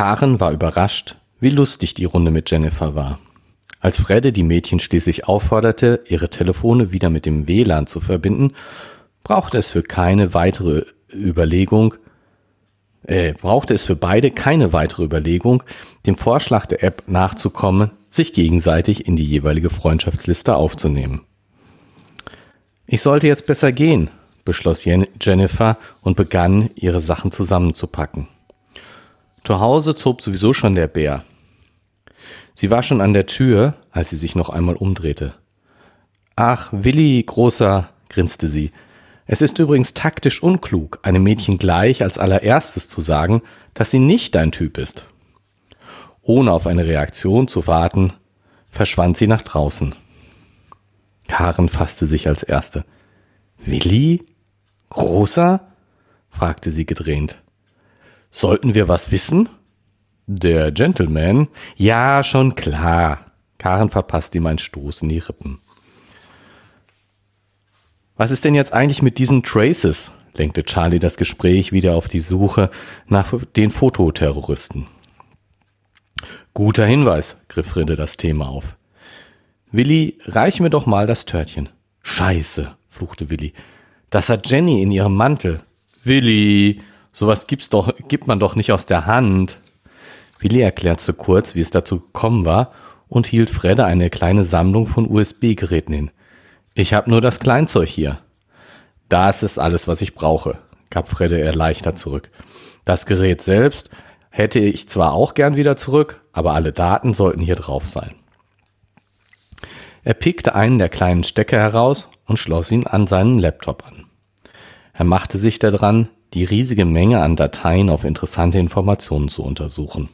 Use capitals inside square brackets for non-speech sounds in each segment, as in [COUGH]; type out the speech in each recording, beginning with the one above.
Karen war überrascht, wie lustig die Runde mit Jennifer war. Als Fredde die Mädchen schließlich aufforderte, ihre Telefone wieder mit dem WLAN zu verbinden, brauchte es für keine weitere Überlegung, äh, brauchte es für beide keine weitere Überlegung, dem Vorschlag der App nachzukommen, sich gegenseitig in die jeweilige Freundschaftsliste aufzunehmen. Ich sollte jetzt besser gehen, beschloss Jennifer und begann, ihre Sachen zusammenzupacken. Zu Hause zob sowieso schon der Bär. Sie war schon an der Tür, als sie sich noch einmal umdrehte. Ach, Willi, Großer, grinste sie. Es ist übrigens taktisch unklug, einem Mädchen gleich als allererstes zu sagen, dass sie nicht dein Typ ist. Ohne auf eine Reaktion zu warten, verschwand sie nach draußen. Karen fasste sich als Erste. Willi? Großer? fragte sie gedrehnt. Sollten wir was wissen? Der Gentleman? Ja, schon klar. Karen verpasst ihm einen Stoß in die Rippen. Was ist denn jetzt eigentlich mit diesen Traces? lenkte Charlie das Gespräch wieder auf die Suche nach den Fototerroristen. Guter Hinweis, griff Frinde das Thema auf. Willi, reich mir doch mal das Törtchen. Scheiße, fluchte Willi. Das hat Jenny in ihrem Mantel. Willi, sowas gibt's doch, gibt man doch nicht aus der Hand. Willi erklärte kurz, wie es dazu gekommen war und hielt Fredde eine kleine Sammlung von USB-Geräten hin. Ich habe nur das Kleinzeug hier. Das ist alles, was ich brauche, gab Fredde erleichtert zurück. Das Gerät selbst hätte ich zwar auch gern wieder zurück, aber alle Daten sollten hier drauf sein. Er pickte einen der kleinen Stecker heraus und schloss ihn an seinem Laptop an. Er machte sich daran, die riesige Menge an Dateien auf interessante Informationen zu untersuchen.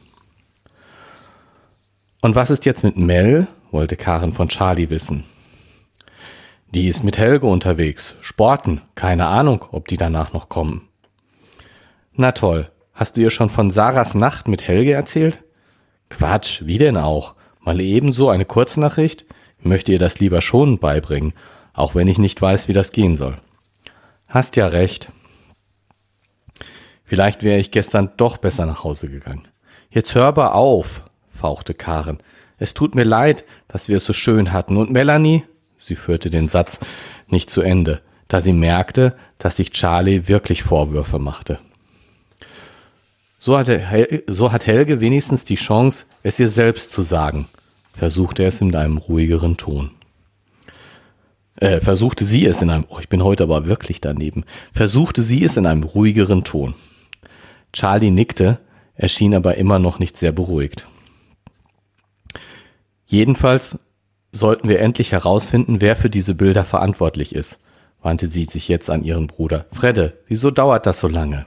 Und was ist jetzt mit Mel? wollte Karen von Charlie wissen. Die ist mit Helge unterwegs. Sporten. Keine Ahnung, ob die danach noch kommen. Na toll. Hast du ihr schon von Sarahs Nacht mit Helge erzählt? Quatsch, wie denn auch? Mal ebenso eine Kurznachricht? Ich möchte ihr das lieber schon beibringen, auch wenn ich nicht weiß, wie das gehen soll. Hast ja recht. Vielleicht wäre ich gestern doch besser nach Hause gegangen. Jetzt hör aber auf, fauchte Karen. Es tut mir leid, dass wir es so schön hatten. Und Melanie? Sie führte den Satz nicht zu Ende, da sie merkte, dass sich Charlie wirklich Vorwürfe machte. So, hatte so hat Helge wenigstens die Chance, es ihr selbst zu sagen, versuchte er es in einem ruhigeren Ton. Äh, versuchte sie es in einem, oh, ich bin heute aber wirklich daneben, versuchte sie es in einem ruhigeren Ton. Charlie nickte, erschien aber immer noch nicht sehr beruhigt. Jedenfalls sollten wir endlich herausfinden, wer für diese Bilder verantwortlich ist, wandte sie sich jetzt an ihren Bruder. Fredde, wieso dauert das so lange?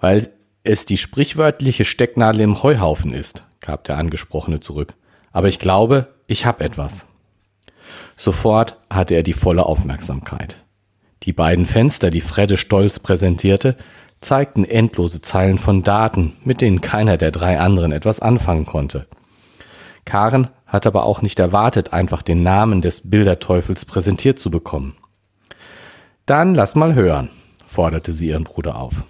Weil es die sprichwörtliche Stecknadel im Heuhaufen ist, gab der Angesprochene zurück. Aber ich glaube, ich hab etwas. Sofort hatte er die volle Aufmerksamkeit. Die beiden Fenster, die Fredde stolz präsentierte, zeigten endlose Zeilen von Daten, mit denen keiner der drei anderen etwas anfangen konnte. Karen hat aber auch nicht erwartet, einfach den Namen des Bilderteufels präsentiert zu bekommen. Dann lass mal hören, forderte sie ihren Bruder auf.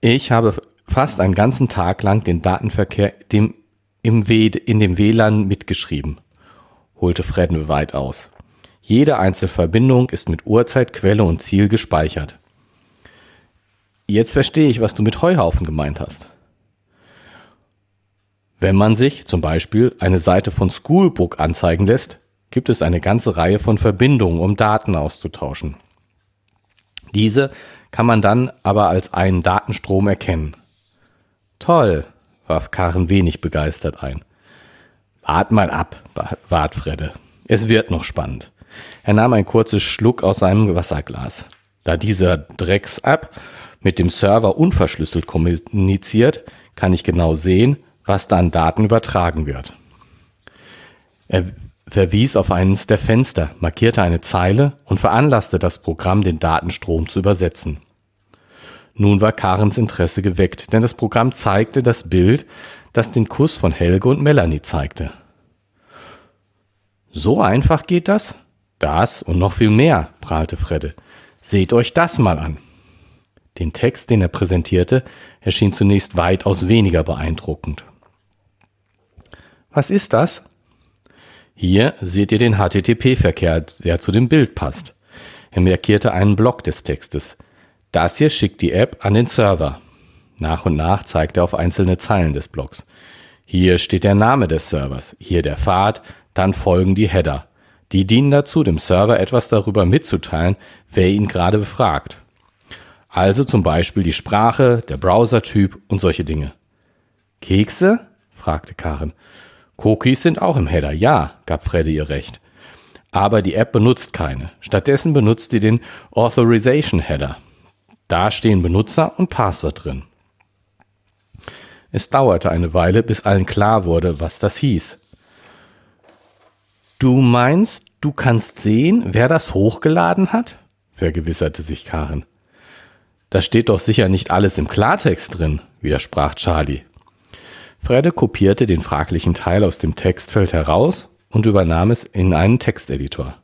Ich habe fast einen ganzen Tag lang den Datenverkehr dem, im w, in dem WLAN mitgeschrieben, holte Fredden weit aus. Jede Einzelverbindung ist mit Uhrzeit, Quelle und Ziel gespeichert. Jetzt verstehe ich, was du mit Heuhaufen gemeint hast. Wenn man sich zum Beispiel eine Seite von Schoolbook anzeigen lässt, gibt es eine ganze Reihe von Verbindungen, um Daten auszutauschen. Diese kann man dann aber als einen Datenstrom erkennen. Toll, warf Karen wenig begeistert ein. Wart mal ab, bat Fredde. Es wird noch spannend. Er nahm einen kurzen Schluck aus seinem Wasserglas. Da dieser Drecks-App mit dem Server unverschlüsselt kommuniziert, kann ich genau sehen, was da an Daten übertragen wird. Er verwies auf eines der Fenster, markierte eine Zeile und veranlasste das Programm, den Datenstrom zu übersetzen. Nun war Karens Interesse geweckt, denn das Programm zeigte das Bild, das den Kuss von Helge und Melanie zeigte. So einfach geht das? Das und noch viel mehr, prahlte Fredde. Seht euch das mal an. Den Text, den er präsentierte, erschien zunächst weitaus weniger beeindruckend. Was ist das? Hier seht ihr den HTTP-Verkehr, der zu dem Bild passt. Er markierte einen Block des Textes. Das hier schickt die App an den Server. Nach und nach zeigt er auf einzelne Zeilen des Blocks. Hier steht der Name des Servers, hier der Pfad, dann folgen die Header. Die dienen dazu, dem Server etwas darüber mitzuteilen, wer ihn gerade befragt. Also zum Beispiel die Sprache, der Browsertyp und solche Dinge. Kekse? fragte Karen. Cookies sind auch im Header, ja, gab Freddy ihr recht. Aber die App benutzt keine. Stattdessen benutzt sie den Authorization Header. Da stehen Benutzer und Passwort drin. Es dauerte eine Weile, bis allen klar wurde, was das hieß. Du meinst, du kannst sehen, wer das hochgeladen hat? vergewisserte sich Karen. Da steht doch sicher nicht alles im Klartext drin, widersprach Charlie. Fredde kopierte den fraglichen Teil aus dem Textfeld heraus und übernahm es in einen Texteditor.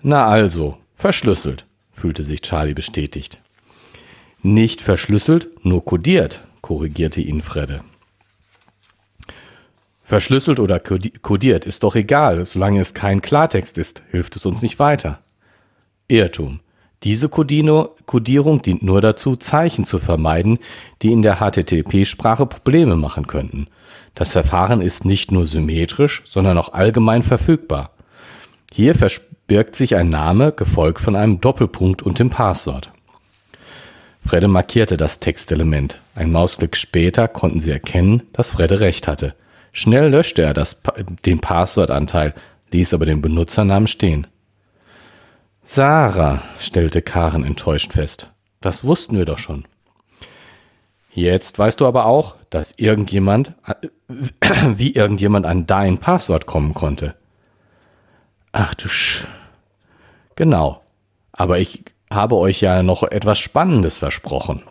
Na also, verschlüsselt, fühlte sich Charlie bestätigt. Nicht verschlüsselt, nur kodiert, korrigierte ihn Fredde. Verschlüsselt oder kodiert ist doch egal, solange es kein Klartext ist, hilft es uns nicht weiter. Irrtum. Diese Kodierung dient nur dazu, Zeichen zu vermeiden, die in der HTTP-Sprache Probleme machen könnten. Das Verfahren ist nicht nur symmetrisch, sondern auch allgemein verfügbar. Hier verbirgt sich ein Name, gefolgt von einem Doppelpunkt und dem Passwort. Fredde markierte das Textelement. Ein Mausklick später konnten sie erkennen, dass Fredde recht hatte. Schnell löschte er das, den Passwortanteil, ließ aber den Benutzernamen stehen. Sarah, stellte Karen enttäuscht fest. Das wussten wir doch schon. Jetzt weißt du aber auch, dass irgendjemand, äh, wie irgendjemand an dein Passwort kommen konnte. Ach du Sch. Genau. Aber ich habe euch ja noch etwas Spannendes versprochen.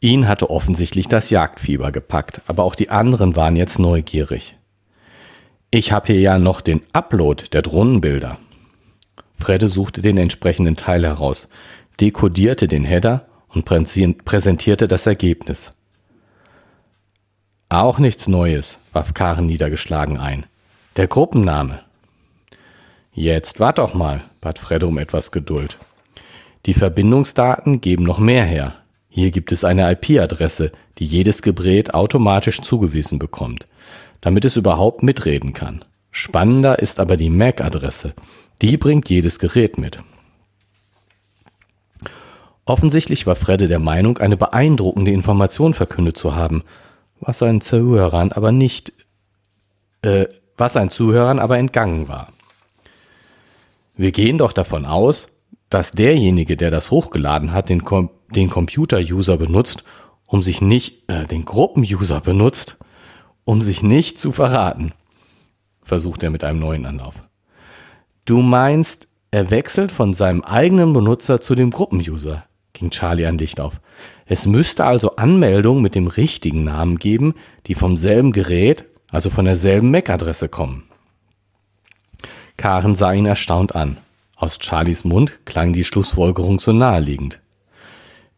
Ihn hatte offensichtlich das Jagdfieber gepackt, aber auch die anderen waren jetzt neugierig. Ich habe hier ja noch den Upload der Drohnenbilder. Fredde suchte den entsprechenden Teil heraus, dekodierte den Header und präsentierte das Ergebnis. Auch nichts Neues, warf Karen niedergeschlagen ein. Der Gruppenname. Jetzt wart doch mal, bat Fredde um etwas Geduld. Die Verbindungsdaten geben noch mehr her. Hier gibt es eine IP-Adresse, die jedes Gerät automatisch zugewiesen bekommt, damit es überhaupt mitreden kann. Spannender ist aber die MAC-Adresse, die bringt jedes Gerät mit. Offensichtlich war Fredde der Meinung, eine beeindruckende Information verkündet zu haben, was seinen Zuhörern aber nicht, äh, was seinen Zuhörern aber entgangen war. Wir gehen doch davon aus, dass derjenige, der das hochgeladen hat, den, Com den Computer-User benutzt, um sich nicht, äh, den Gruppen-User benutzt, um sich nicht zu verraten, versucht er mit einem neuen Anlauf. Du meinst, er wechselt von seinem eigenen Benutzer zu dem Gruppenuser, ging Charlie ein Licht auf. Es müsste also Anmeldungen mit dem richtigen Namen geben, die vom selben Gerät, also von derselben MAC-Adresse kommen. Karen sah ihn erstaunt an. Aus Charlies Mund klang die Schlussfolgerung so naheliegend.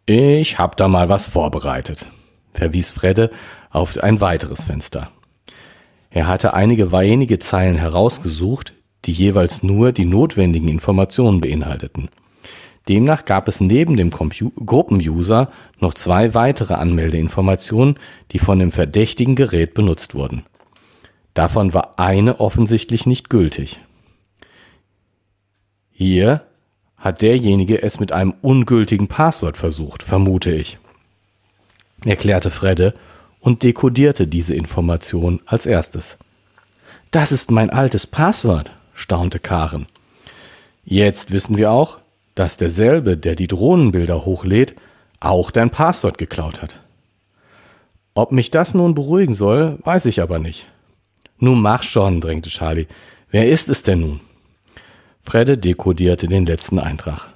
Ich hab da mal was vorbereitet, verwies Fredde auf ein weiteres Fenster. Er hatte einige wenige Zeilen herausgesucht, die jeweils nur die notwendigen Informationen beinhalteten. Demnach gab es neben dem Gruppenuser noch zwei weitere Anmeldeinformationen, die von dem verdächtigen Gerät benutzt wurden. Davon war eine offensichtlich nicht gültig. Hier hat derjenige es mit einem ungültigen Passwort versucht, vermute ich, erklärte Fredde und dekodierte diese Information als erstes. Das ist mein altes Passwort, staunte Karen. Jetzt wissen wir auch, dass derselbe, der die Drohnenbilder hochlädt, auch dein Passwort geklaut hat. Ob mich das nun beruhigen soll, weiß ich aber nicht. Nun mach schon, drängte Charlie. Wer ist es denn nun? Fredde dekodierte den letzten Eintrag.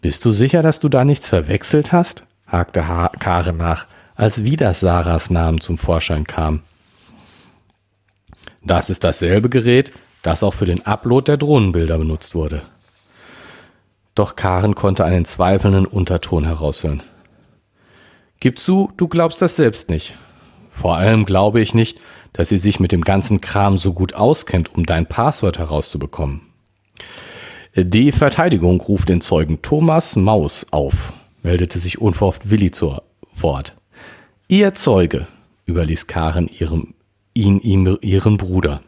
Bist du sicher, dass du da nichts verwechselt hast? hakte ha Karen nach, als wieder Sarahs Namen zum Vorschein kam. Das ist dasselbe Gerät, das auch für den Upload der Drohnenbilder benutzt wurde. Doch Karen konnte einen zweifelnden Unterton heraushören. Gib zu, du glaubst das selbst nicht. Vor allem glaube ich nicht, dass sie sich mit dem ganzen Kram so gut auskennt, um dein Passwort herauszubekommen. Die Verteidigung ruft den Zeugen Thomas Maus auf, meldete sich unverhofft Willi zu Wort. Ihr Zeuge, überließ Karen ihrem, ihn ihm ihren Bruder.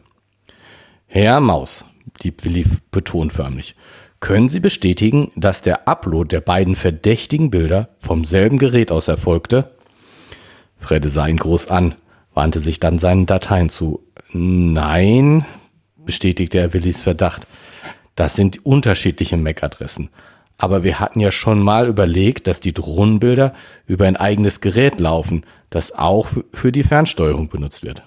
Herr Maus, blieb Willi betont förmlich, können Sie bestätigen, dass der Upload der beiden verdächtigen Bilder vom selben Gerät aus erfolgte? Fredde sah ihn groß an, wandte sich dann seinen Dateien zu. Nein, bestätigte er Willis Verdacht. Das sind unterschiedliche MAC-Adressen. Aber wir hatten ja schon mal überlegt, dass die Drohnenbilder über ein eigenes Gerät laufen, das auch für die Fernsteuerung benutzt wird.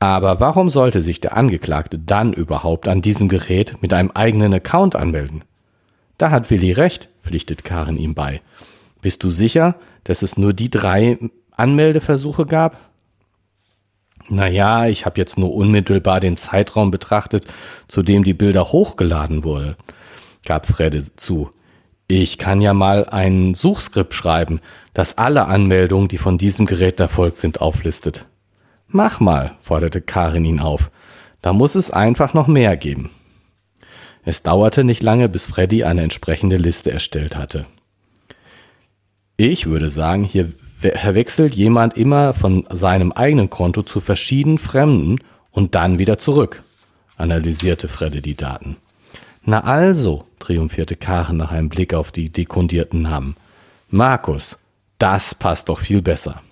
Aber warum sollte sich der Angeklagte dann überhaupt an diesem Gerät mit einem eigenen Account anmelden? Da hat Willi recht, pflichtet Karin ihm bei. Bist du sicher, dass es nur die drei Anmeldeversuche gab? Naja, ich habe jetzt nur unmittelbar den Zeitraum betrachtet, zu dem die Bilder hochgeladen wurden, gab Fredde zu. Ich kann ja mal ein Suchskript schreiben, das alle Anmeldungen, die von diesem Gerät erfolgt sind, auflistet. Mach mal, forderte Karin ihn auf. Da muss es einfach noch mehr geben. Es dauerte nicht lange, bis Freddy eine entsprechende Liste erstellt hatte. Ich würde sagen, hier verwechselt jemand immer von seinem eigenen Konto zu verschiedenen Fremden und dann wieder zurück, analysierte Fredde die Daten. Na also, triumphierte Karen nach einem Blick auf die dekundierten Namen. Markus, das passt doch viel besser.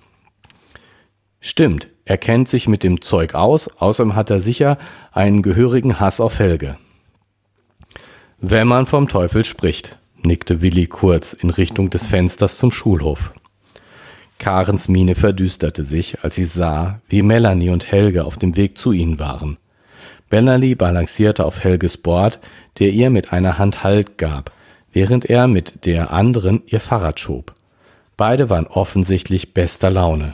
Stimmt, er kennt sich mit dem Zeug aus, außerdem hat er sicher einen gehörigen Hass auf Helge. Wenn man vom Teufel spricht, nickte Willi kurz in Richtung des Fensters zum Schulhof. Karens Miene verdüsterte sich, als sie sah, wie Melanie und Helge auf dem Weg zu ihnen waren. Melanie balancierte auf Helges Bord, der ihr mit einer Hand Halt gab, während er mit der anderen ihr Fahrrad schob. Beide waren offensichtlich bester Laune.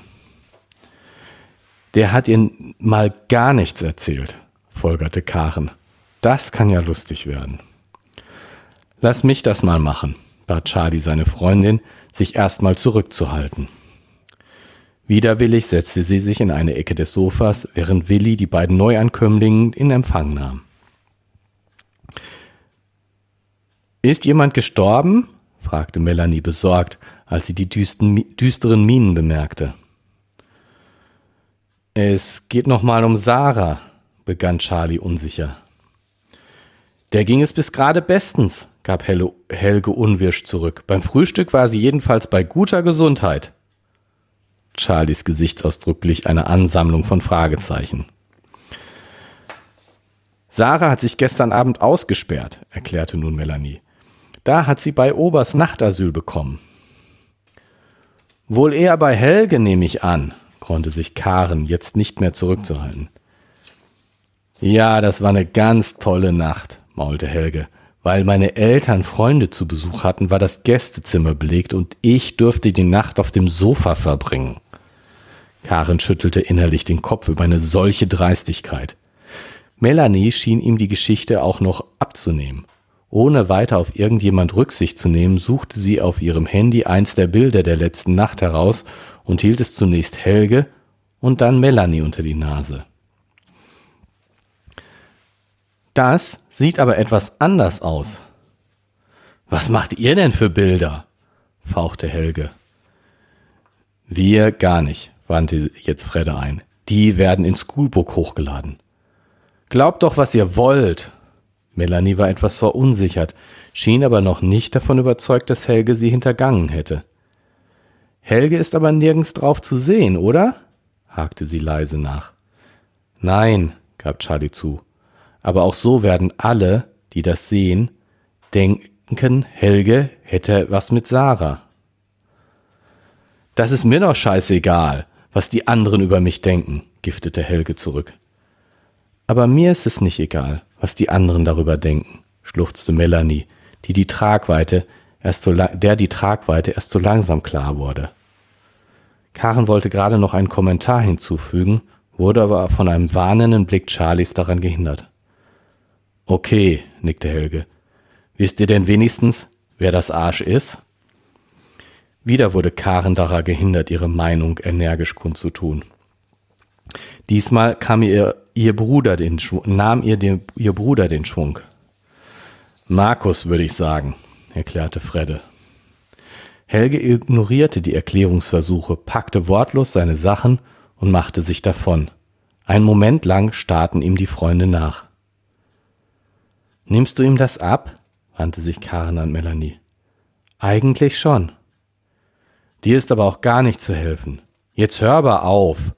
Der hat ihr mal gar nichts erzählt, folgerte Karen. Das kann ja lustig werden. Lass mich das mal machen, bat Charlie seine Freundin, sich erstmal zurückzuhalten. Widerwillig setzte sie sich in eine Ecke des Sofas, während Willi die beiden Neuankömmlinge in Empfang nahm. Ist jemand gestorben? fragte Melanie besorgt, als sie die düsteren Minen bemerkte. Es geht noch mal um Sarah, begann Charlie unsicher. Der ging es bis gerade bestens, gab Helge unwirsch zurück. Beim Frühstück war sie jedenfalls bei guter Gesundheit. Charlies gesichtsausdrücklich eine Ansammlung von Fragezeichen. Sarah hat sich gestern Abend ausgesperrt, erklärte nun Melanie. Da hat sie bei Obers Nachtasyl bekommen. Wohl eher bei Helge, nehme ich an, konnte sich Karen jetzt nicht mehr zurückzuhalten. Ja, das war eine ganz tolle Nacht, maulte Helge. Weil meine Eltern Freunde zu Besuch hatten, war das Gästezimmer belegt und ich durfte die Nacht auf dem Sofa verbringen. Karen schüttelte innerlich den Kopf über eine solche Dreistigkeit. Melanie schien ihm die Geschichte auch noch abzunehmen. Ohne weiter auf irgendjemand Rücksicht zu nehmen, suchte sie auf ihrem Handy eins der Bilder der letzten Nacht heraus und hielt es zunächst Helge und dann Melanie unter die Nase. Das sieht aber etwas anders aus. Was macht ihr denn für Bilder? fauchte Helge. Wir gar nicht, wandte jetzt Fredde ein. Die werden ins Schoolbook hochgeladen. Glaubt doch, was ihr wollt. Melanie war etwas verunsichert, schien aber noch nicht davon überzeugt, dass Helge sie hintergangen hätte. Helge ist aber nirgends drauf zu sehen, oder? hakte sie leise nach. Nein, gab Charlie zu. Aber auch so werden alle, die das sehen, denken, Helge hätte was mit Sarah. Das ist mir doch scheißegal, was die anderen über mich denken, giftete Helge zurück. Aber mir ist es nicht egal, was die anderen darüber denken, schluchzte Melanie, die die Tragweite erst so der die Tragweite erst so langsam klar wurde. Karen wollte gerade noch einen Kommentar hinzufügen, wurde aber von einem warnenden Blick Charlies daran gehindert. Okay, nickte Helge. Wisst ihr denn wenigstens, wer das Arsch ist? Wieder wurde Karen daran gehindert, ihre Meinung energisch kundzutun. Diesmal kam ihr, ihr Bruder den Schwung, nahm ihr, den, ihr Bruder den Schwung. Markus, würde ich sagen, erklärte Fredde. Helge ignorierte die Erklärungsversuche, packte wortlos seine Sachen und machte sich davon. Einen Moment lang starrten ihm die Freunde nach. Nimmst du ihm das ab? wandte sich Karen an Melanie. Eigentlich schon. Dir ist aber auch gar nicht zu helfen. Jetzt hör aber auf,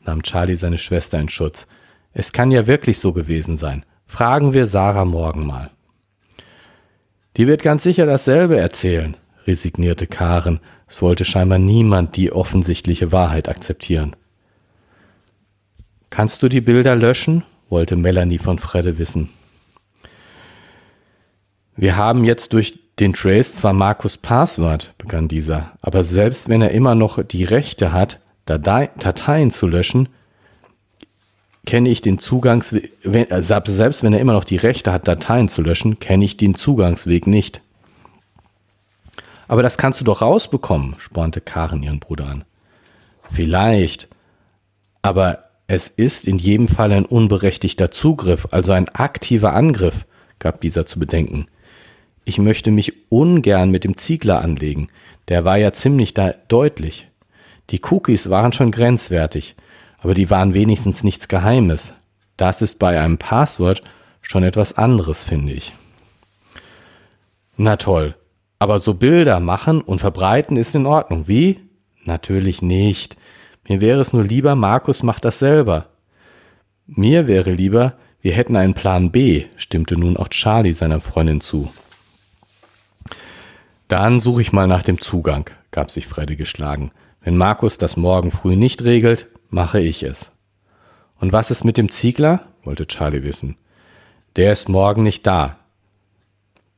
nahm Charlie seine Schwester in Schutz. Es kann ja wirklich so gewesen sein. Fragen wir Sarah morgen mal. Die wird ganz sicher dasselbe erzählen, resignierte Karen. Es wollte scheinbar niemand die offensichtliche Wahrheit akzeptieren. Kannst du die Bilder löschen? wollte Melanie von Fredde wissen. Wir haben jetzt durch den Trace zwar Markus Passwort, begann dieser, aber selbst wenn er immer noch die Rechte hat, Dateien zu löschen, kenne ich den Zugangsweg, äh, selbst wenn er immer noch die Rechte hat, Dateien zu löschen, kenne ich den Zugangsweg nicht. Aber das kannst du doch rausbekommen, spornte Karen ihren Bruder an. Vielleicht, aber es ist in jedem Fall ein unberechtigter Zugriff, also ein aktiver Angriff, gab dieser zu bedenken. Ich möchte mich ungern mit dem Ziegler anlegen, der war ja ziemlich da deutlich. Die Cookies waren schon grenzwertig, aber die waren wenigstens nichts Geheimes. Das ist bei einem Passwort schon etwas anderes, finde ich. Na toll, aber so Bilder machen und verbreiten ist in Ordnung. Wie? Natürlich nicht. Mir wäre es nur lieber, Markus macht das selber. Mir wäre lieber, wir hätten einen Plan B, stimmte nun auch Charlie seiner Freundin zu. Dann suche ich mal nach dem Zugang, gab sich Freddy geschlagen. Wenn Markus das morgen früh nicht regelt, mache ich es. Und was ist mit dem Ziegler? wollte Charlie wissen. Der ist morgen nicht da.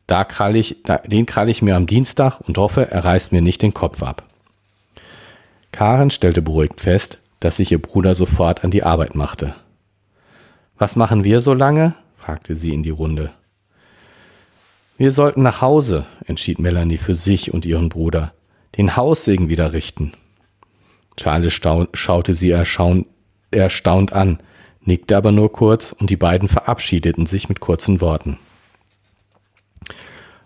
Da krall ich, da, den krall ich mir am Dienstag und hoffe, er reißt mir nicht den Kopf ab. Karen stellte beruhigt fest, dass sich ihr Bruder sofort an die Arbeit machte. Was machen wir so lange? fragte sie in die Runde. Wir sollten nach Hause, entschied Melanie für sich und ihren Bruder, den Haussegen wieder richten. Charles schaute sie erstaunt, an, nickte aber nur kurz und die beiden verabschiedeten sich mit kurzen Worten.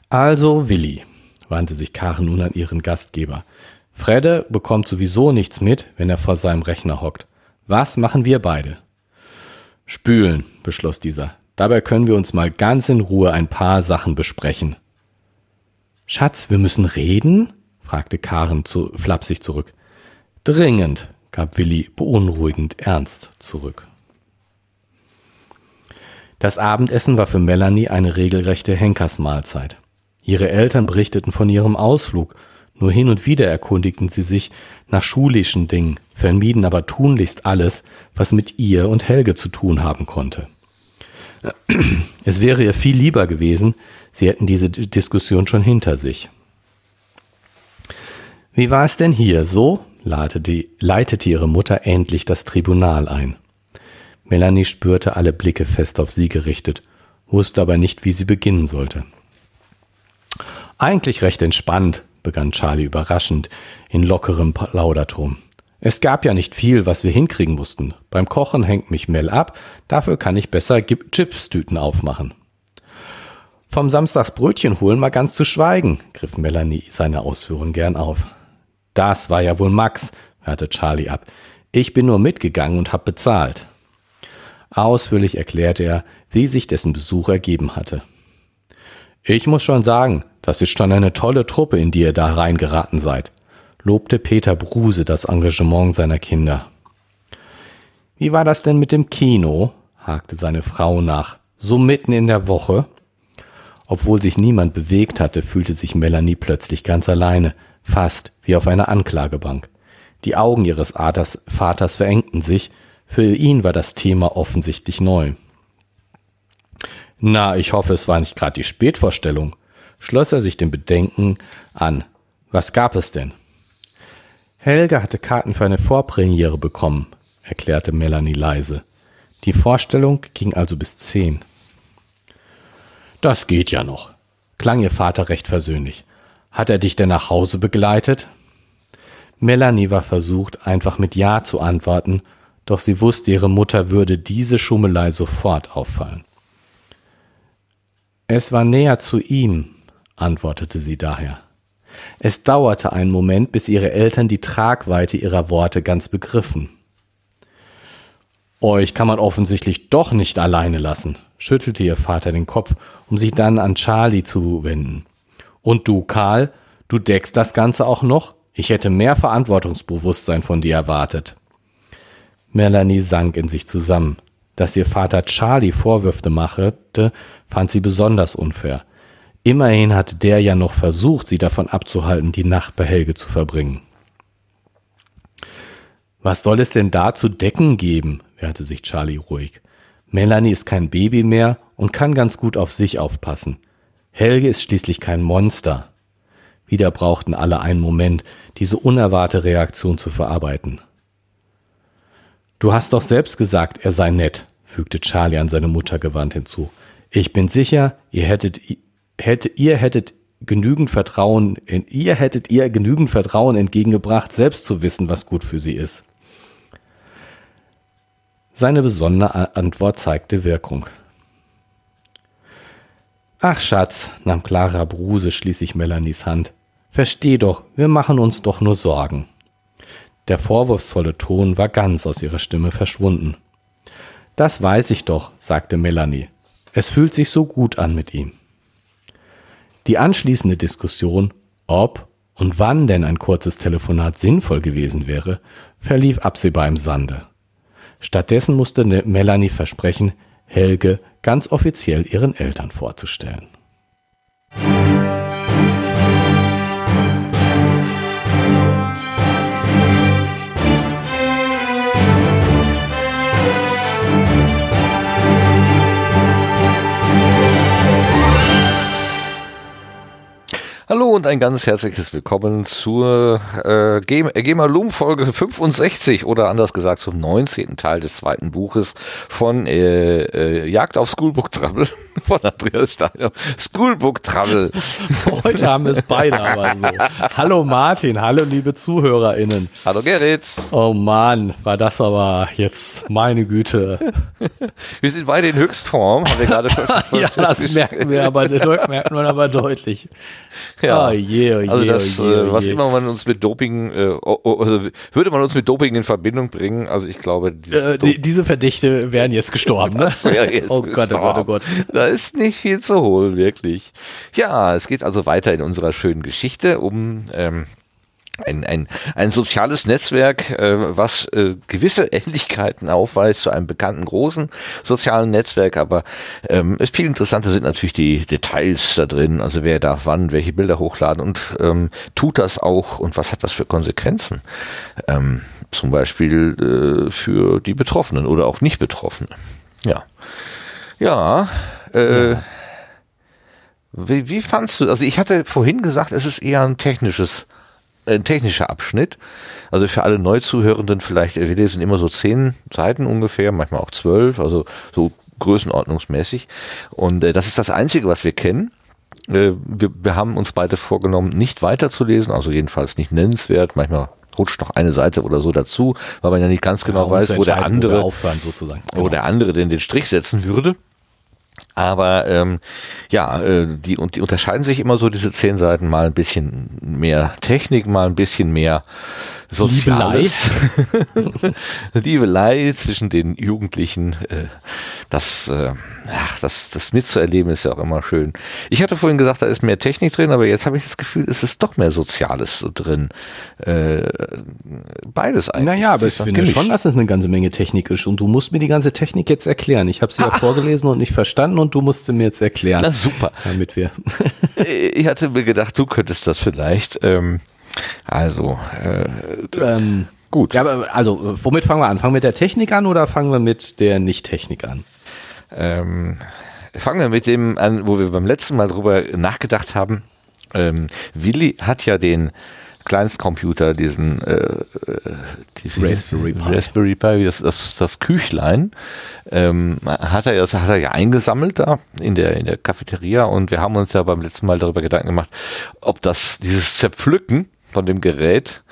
Also, Willi, wandte sich Karen nun an ihren Gastgeber. Fredde bekommt sowieso nichts mit, wenn er vor seinem Rechner hockt. Was machen wir beide? Spülen, beschloss dieser. Dabei können wir uns mal ganz in Ruhe ein paar Sachen besprechen. Schatz, wir müssen reden? fragte Karen zu, flapsig zurück. Dringend, gab Willi beunruhigend ernst zurück. Das Abendessen war für Melanie eine regelrechte Henkersmahlzeit. Ihre Eltern berichteten von ihrem Ausflug, nur hin und wieder erkundigten sie sich nach schulischen Dingen, vermieden aber tunlichst alles, was mit ihr und Helge zu tun haben konnte. Es wäre ihr viel lieber gewesen, sie hätten diese Diskussion schon hinter sich. Wie war es denn hier? So? Leitete, ihre Mutter endlich das Tribunal ein. Melanie spürte alle Blicke fest auf sie gerichtet, wusste aber nicht, wie sie beginnen sollte. Eigentlich recht entspannt, begann Charlie überraschend, in lockerem Plauderton. Es gab ja nicht viel, was wir hinkriegen mussten. Beim Kochen hängt mich Mel ab, dafür kann ich besser Chipstüten aufmachen. Vom Samstagsbrötchen holen mal ganz zu schweigen, griff Melanie seine Ausführungen gern auf. Das war ja wohl Max, hörte Charlie ab. Ich bin nur mitgegangen und hab bezahlt. Ausführlich erklärte er, wie sich dessen Besuch ergeben hatte. Ich muss schon sagen, das ist schon eine tolle Truppe, in die ihr da reingeraten seid, lobte Peter Bruse das Engagement seiner Kinder. Wie war das denn mit dem Kino? hakte seine Frau nach. So mitten in der Woche? Obwohl sich niemand bewegt hatte, fühlte sich Melanie plötzlich ganz alleine, fast wie auf einer Anklagebank. Die Augen ihres Vaters, verengten sich, für ihn war das Thema offensichtlich neu. Na, ich hoffe, es war nicht gerade die Spätvorstellung, schloss er sich dem Bedenken an. Was gab es denn? Helga hatte Karten für eine Vorpremiere bekommen, erklärte Melanie leise. Die Vorstellung ging also bis zehn. Das geht ja noch. klang ihr Vater recht versöhnlich. Hat er dich denn nach Hause begleitet? Melanie war versucht, einfach mit Ja zu antworten, doch sie wusste, ihre Mutter würde diese Schummelei sofort auffallen. Es war näher zu ihm, antwortete sie daher. Es dauerte einen Moment, bis ihre Eltern die Tragweite ihrer Worte ganz begriffen. Euch kann man offensichtlich doch nicht alleine lassen, schüttelte ihr Vater den Kopf, um sich dann an Charlie zu wenden. Und du, Karl, du deckst das Ganze auch noch? Ich hätte mehr Verantwortungsbewusstsein von dir erwartet. Melanie sank in sich zusammen. Dass ihr Vater Charlie Vorwürfe machte, fand sie besonders unfair. Immerhin hatte der ja noch versucht, sie davon abzuhalten, die Nacht bei Helge zu verbringen. Was soll es denn da zu decken geben? wehrte sich Charlie ruhig. Melanie ist kein Baby mehr und kann ganz gut auf sich aufpassen. Helge ist schließlich kein Monster. Wieder brauchten alle einen Moment, diese unerwartete Reaktion zu verarbeiten. Du hast doch selbst gesagt, er sei nett, fügte Charlie an seine Mutter gewandt hinzu. Ich bin sicher, ihr hättet, hätte, ihr hättet genügend Vertrauen, in, ihr hättet ihr genügend Vertrauen entgegengebracht, selbst zu wissen, was gut für sie ist. Seine besondere Antwort zeigte Wirkung. Ach Schatz, nahm Clara Bruse schließlich Melanies Hand. Versteh doch, wir machen uns doch nur Sorgen. Der vorwurfsvolle Ton war ganz aus ihrer Stimme verschwunden. Das weiß ich doch, sagte Melanie. Es fühlt sich so gut an mit ihm. Die anschließende Diskussion, ob und wann denn ein kurzes Telefonat sinnvoll gewesen wäre, verlief absehbar im Sande. Stattdessen musste Melanie versprechen, Helge ganz offiziell ihren Eltern vorzustellen. Hallo und ein ganz herzliches Willkommen zur äh, GEMA Loom Folge 65 oder anders gesagt zum 19. Teil des zweiten Buches von äh, äh, Jagd auf Schoolbook Trouble [LAUGHS] von Andreas Steiner. Schoolbook Trouble. [LAUGHS] Heute haben wir es beide aber so. Hallo Martin, hallo liebe ZuhörerInnen. Hallo Gerrit. Oh Mann, war das aber jetzt meine Güte. [LAUGHS] Wir sind beide in Höchstform, haben wir gerade schon Ja, das merken wir aber, merkt man aber deutlich. Ja, oh je, oh je, also das, oh je, oh je. was immer man uns mit Doping, äh, also würde man uns mit Doping in Verbindung bringen, also ich glaube, äh, die, diese Verdächte wären jetzt gestorben. Ne? [LAUGHS] Jetzt oh Gott, oh Gott, oh Gott. Da ist nicht viel zu holen, wirklich. Ja, es geht also weiter in unserer schönen Geschichte um ähm, ein, ein, ein soziales Netzwerk, äh, was äh, gewisse Ähnlichkeiten aufweist zu einem bekannten großen sozialen Netzwerk, aber ähm, viel interessanter sind natürlich die Details da drin, also wer darf wann welche Bilder hochladen und ähm, tut das auch und was hat das für Konsequenzen? Ähm, zum Beispiel äh, für die Betroffenen oder auch nicht Betroffene. Ja. Ja, äh, ja. Wie, wie fandst du, also ich hatte vorhin gesagt, es ist eher ein technisches ein technischer Abschnitt. Also für alle Neuzuhörenden vielleicht, wir lesen immer so zehn Seiten ungefähr, manchmal auch zwölf, also so größenordnungsmäßig. Und äh, das ist das Einzige, was wir kennen. Äh, wir, wir haben uns beide vorgenommen, nicht weiterzulesen, also jedenfalls nicht nennenswert. Manchmal rutscht noch eine Seite oder so dazu, weil man ja nicht ganz genau ja, weiß, wo der andere, wo, sozusagen. Genau. wo der andere denn den Strich setzen würde. Aber ähm, ja, äh, die, und die unterscheiden sich immer so, diese zehn Seiten, mal ein bisschen mehr Technik, mal ein bisschen mehr Soziales. [LAUGHS] Liebelei, zwischen den Jugendlichen. Äh, das, äh, ach, das, das mitzuerleben ist ja auch immer schön. Ich hatte vorhin gesagt, da ist mehr Technik drin, aber jetzt habe ich das Gefühl, es ist doch mehr Soziales so drin. Äh, beides eigentlich. Naja, aber ich finde gemischt. schon, dass es eine ganze Menge Technik ist. Und du musst mir die ganze Technik jetzt erklären. Ich habe sie ja [LAUGHS] vorgelesen und nicht verstanden und du musst sie mir jetzt erklären. Na super. Damit wir. [LAUGHS] ich hatte mir gedacht, du könntest das vielleicht. Ähm, also, äh, ähm, gut. Ja, also, womit fangen wir an? Fangen wir mit der Technik an oder fangen wir mit der Nicht-Technik an? Ähm, fangen wir mit dem an, wo wir beim letzten Mal drüber nachgedacht haben. Ähm, Willi hat ja den Kleinstcomputer, diesen, äh, Raspberry Pi, Raspberry Pi das, das, das Küchlein, ähm, hat, er, das hat er ja eingesammelt da in der, in der Cafeteria und wir haben uns ja beim letzten Mal darüber Gedanken gemacht, ob das, dieses Zerpflücken von dem Gerät,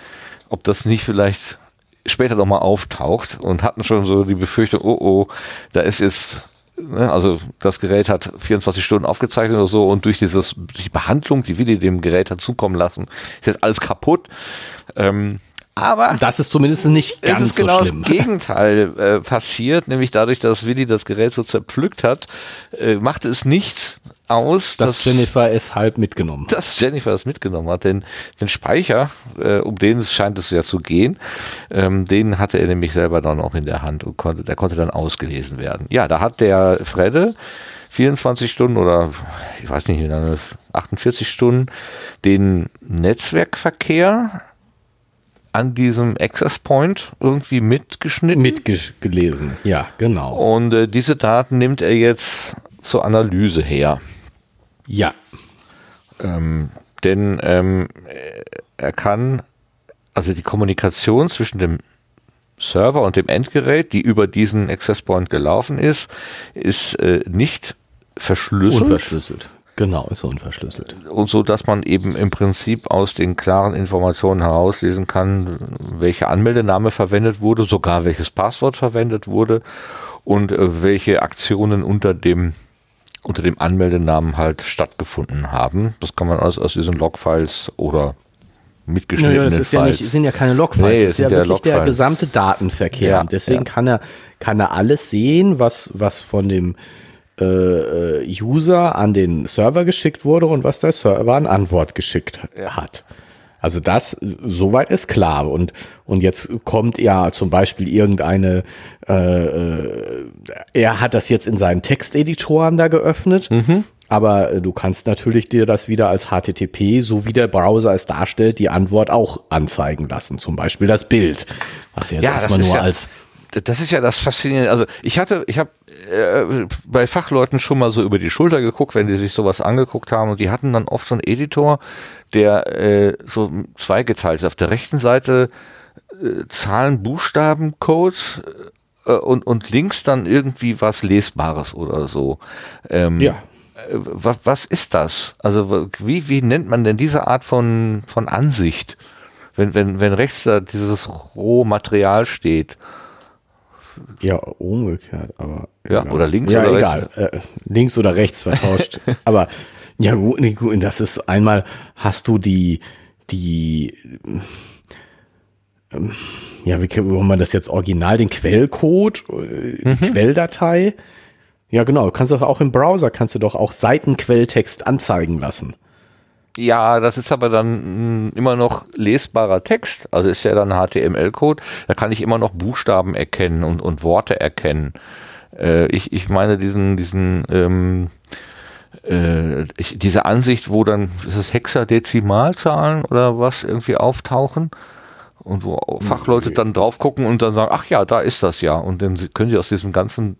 ob das nicht vielleicht später nochmal auftaucht und hatten schon so die Befürchtung, oh oh, da ist jetzt also das Gerät hat 24 Stunden aufgezeichnet oder so und durch dieses, die Behandlung, die Willi dem Gerät hat zukommen lassen, ist jetzt alles kaputt. Ähm, aber das ist zumindest nicht ganz ist so genau schlimm. das [LAUGHS] Gegenteil äh, passiert, nämlich dadurch, dass Willi das Gerät so zerpflückt hat, äh, machte es nichts aus, dass, dass Jennifer es halb mitgenommen hat. Dass Jennifer es mitgenommen hat, denn den Speicher, äh, um den es scheint es ja zu gehen, ähm, den hatte er nämlich selber dann auch in der Hand und konnte, der konnte dann ausgelesen werden. Ja, da hat der Fredde 24 Stunden oder ich weiß nicht, 48 Stunden den Netzwerkverkehr an diesem Access Point irgendwie mitgeschnitten. Mitgelesen, ja, genau. Und äh, diese Daten nimmt er jetzt zur Analyse her. Ja. Ähm, denn ähm, er kann, also die Kommunikation zwischen dem Server und dem Endgerät, die über diesen Access Point gelaufen ist, ist äh, nicht verschlüsselt. Unverschlüsselt. Genau, ist unverschlüsselt. Und so, dass man eben im Prinzip aus den klaren Informationen herauslesen kann, welcher Anmeldename verwendet wurde, sogar welches Passwort verwendet wurde und äh, welche Aktionen unter dem unter dem Anmeldenamen halt stattgefunden haben. Das kann man alles aus diesen Logfiles oder mitgeschnittenen es ist ja nicht, sind ja keine Logfiles, nee, es ist ja wirklich Logfiles. der gesamte Datenverkehr. Ja, und deswegen ja. kann er kann er alles sehen, was was von dem äh, äh, User an den Server geschickt wurde und was der Server an Antwort geschickt hat. Also das, soweit ist klar. Und, und jetzt kommt ja zum Beispiel irgendeine, äh, äh, er hat das jetzt in seinen Texteditoren da geöffnet. Mhm. Aber äh, du kannst natürlich dir das wieder als HTTP, so wie der Browser es darstellt, die Antwort auch anzeigen lassen. Zum Beispiel das Bild, was jetzt ja, erstmal nur ja, als das ist ja das Faszinierende. Also ich hatte, ich habe äh, bei Fachleuten schon mal so über die Schulter geguckt, wenn die sich sowas angeguckt haben und die hatten dann oft so einen Editor, der äh, so zweigeteilt ist. Auf der rechten Seite äh, Zahlen, Buchstaben, Codes äh, und, und links dann irgendwie was Lesbares oder so. Ähm, ja. Äh, was, was ist das? Also wie, wie nennt man denn diese Art von, von Ansicht? Wenn, wenn, wenn rechts da dieses Rohmaterial steht. Ja, umgekehrt, aber. Ja, egal. oder links ja, oder egal. rechts. Äh, links oder rechts vertauscht. [LAUGHS] aber ja, gut, das ist einmal hast du die, die, ähm, ja, wie kann man das jetzt original, den Quellcode, äh, die mhm. Quelldatei. Ja, genau. Du kannst doch auch im Browser kannst du doch auch Seitenquelltext anzeigen lassen. Ja, das ist aber dann mm, immer noch lesbarer Text. Also ist ja dann HTML-Code. Da kann ich immer noch Buchstaben erkennen und, und Worte erkennen. Äh, ich, ich meine diesen, diesen, ähm, äh, ich, diese Ansicht, wo dann, ist es Hexadezimalzahlen oder was irgendwie auftauchen? Und wo Fachleute dann drauf gucken und dann sagen, ach ja, da ist das ja. Und dann können sie aus diesem ganzen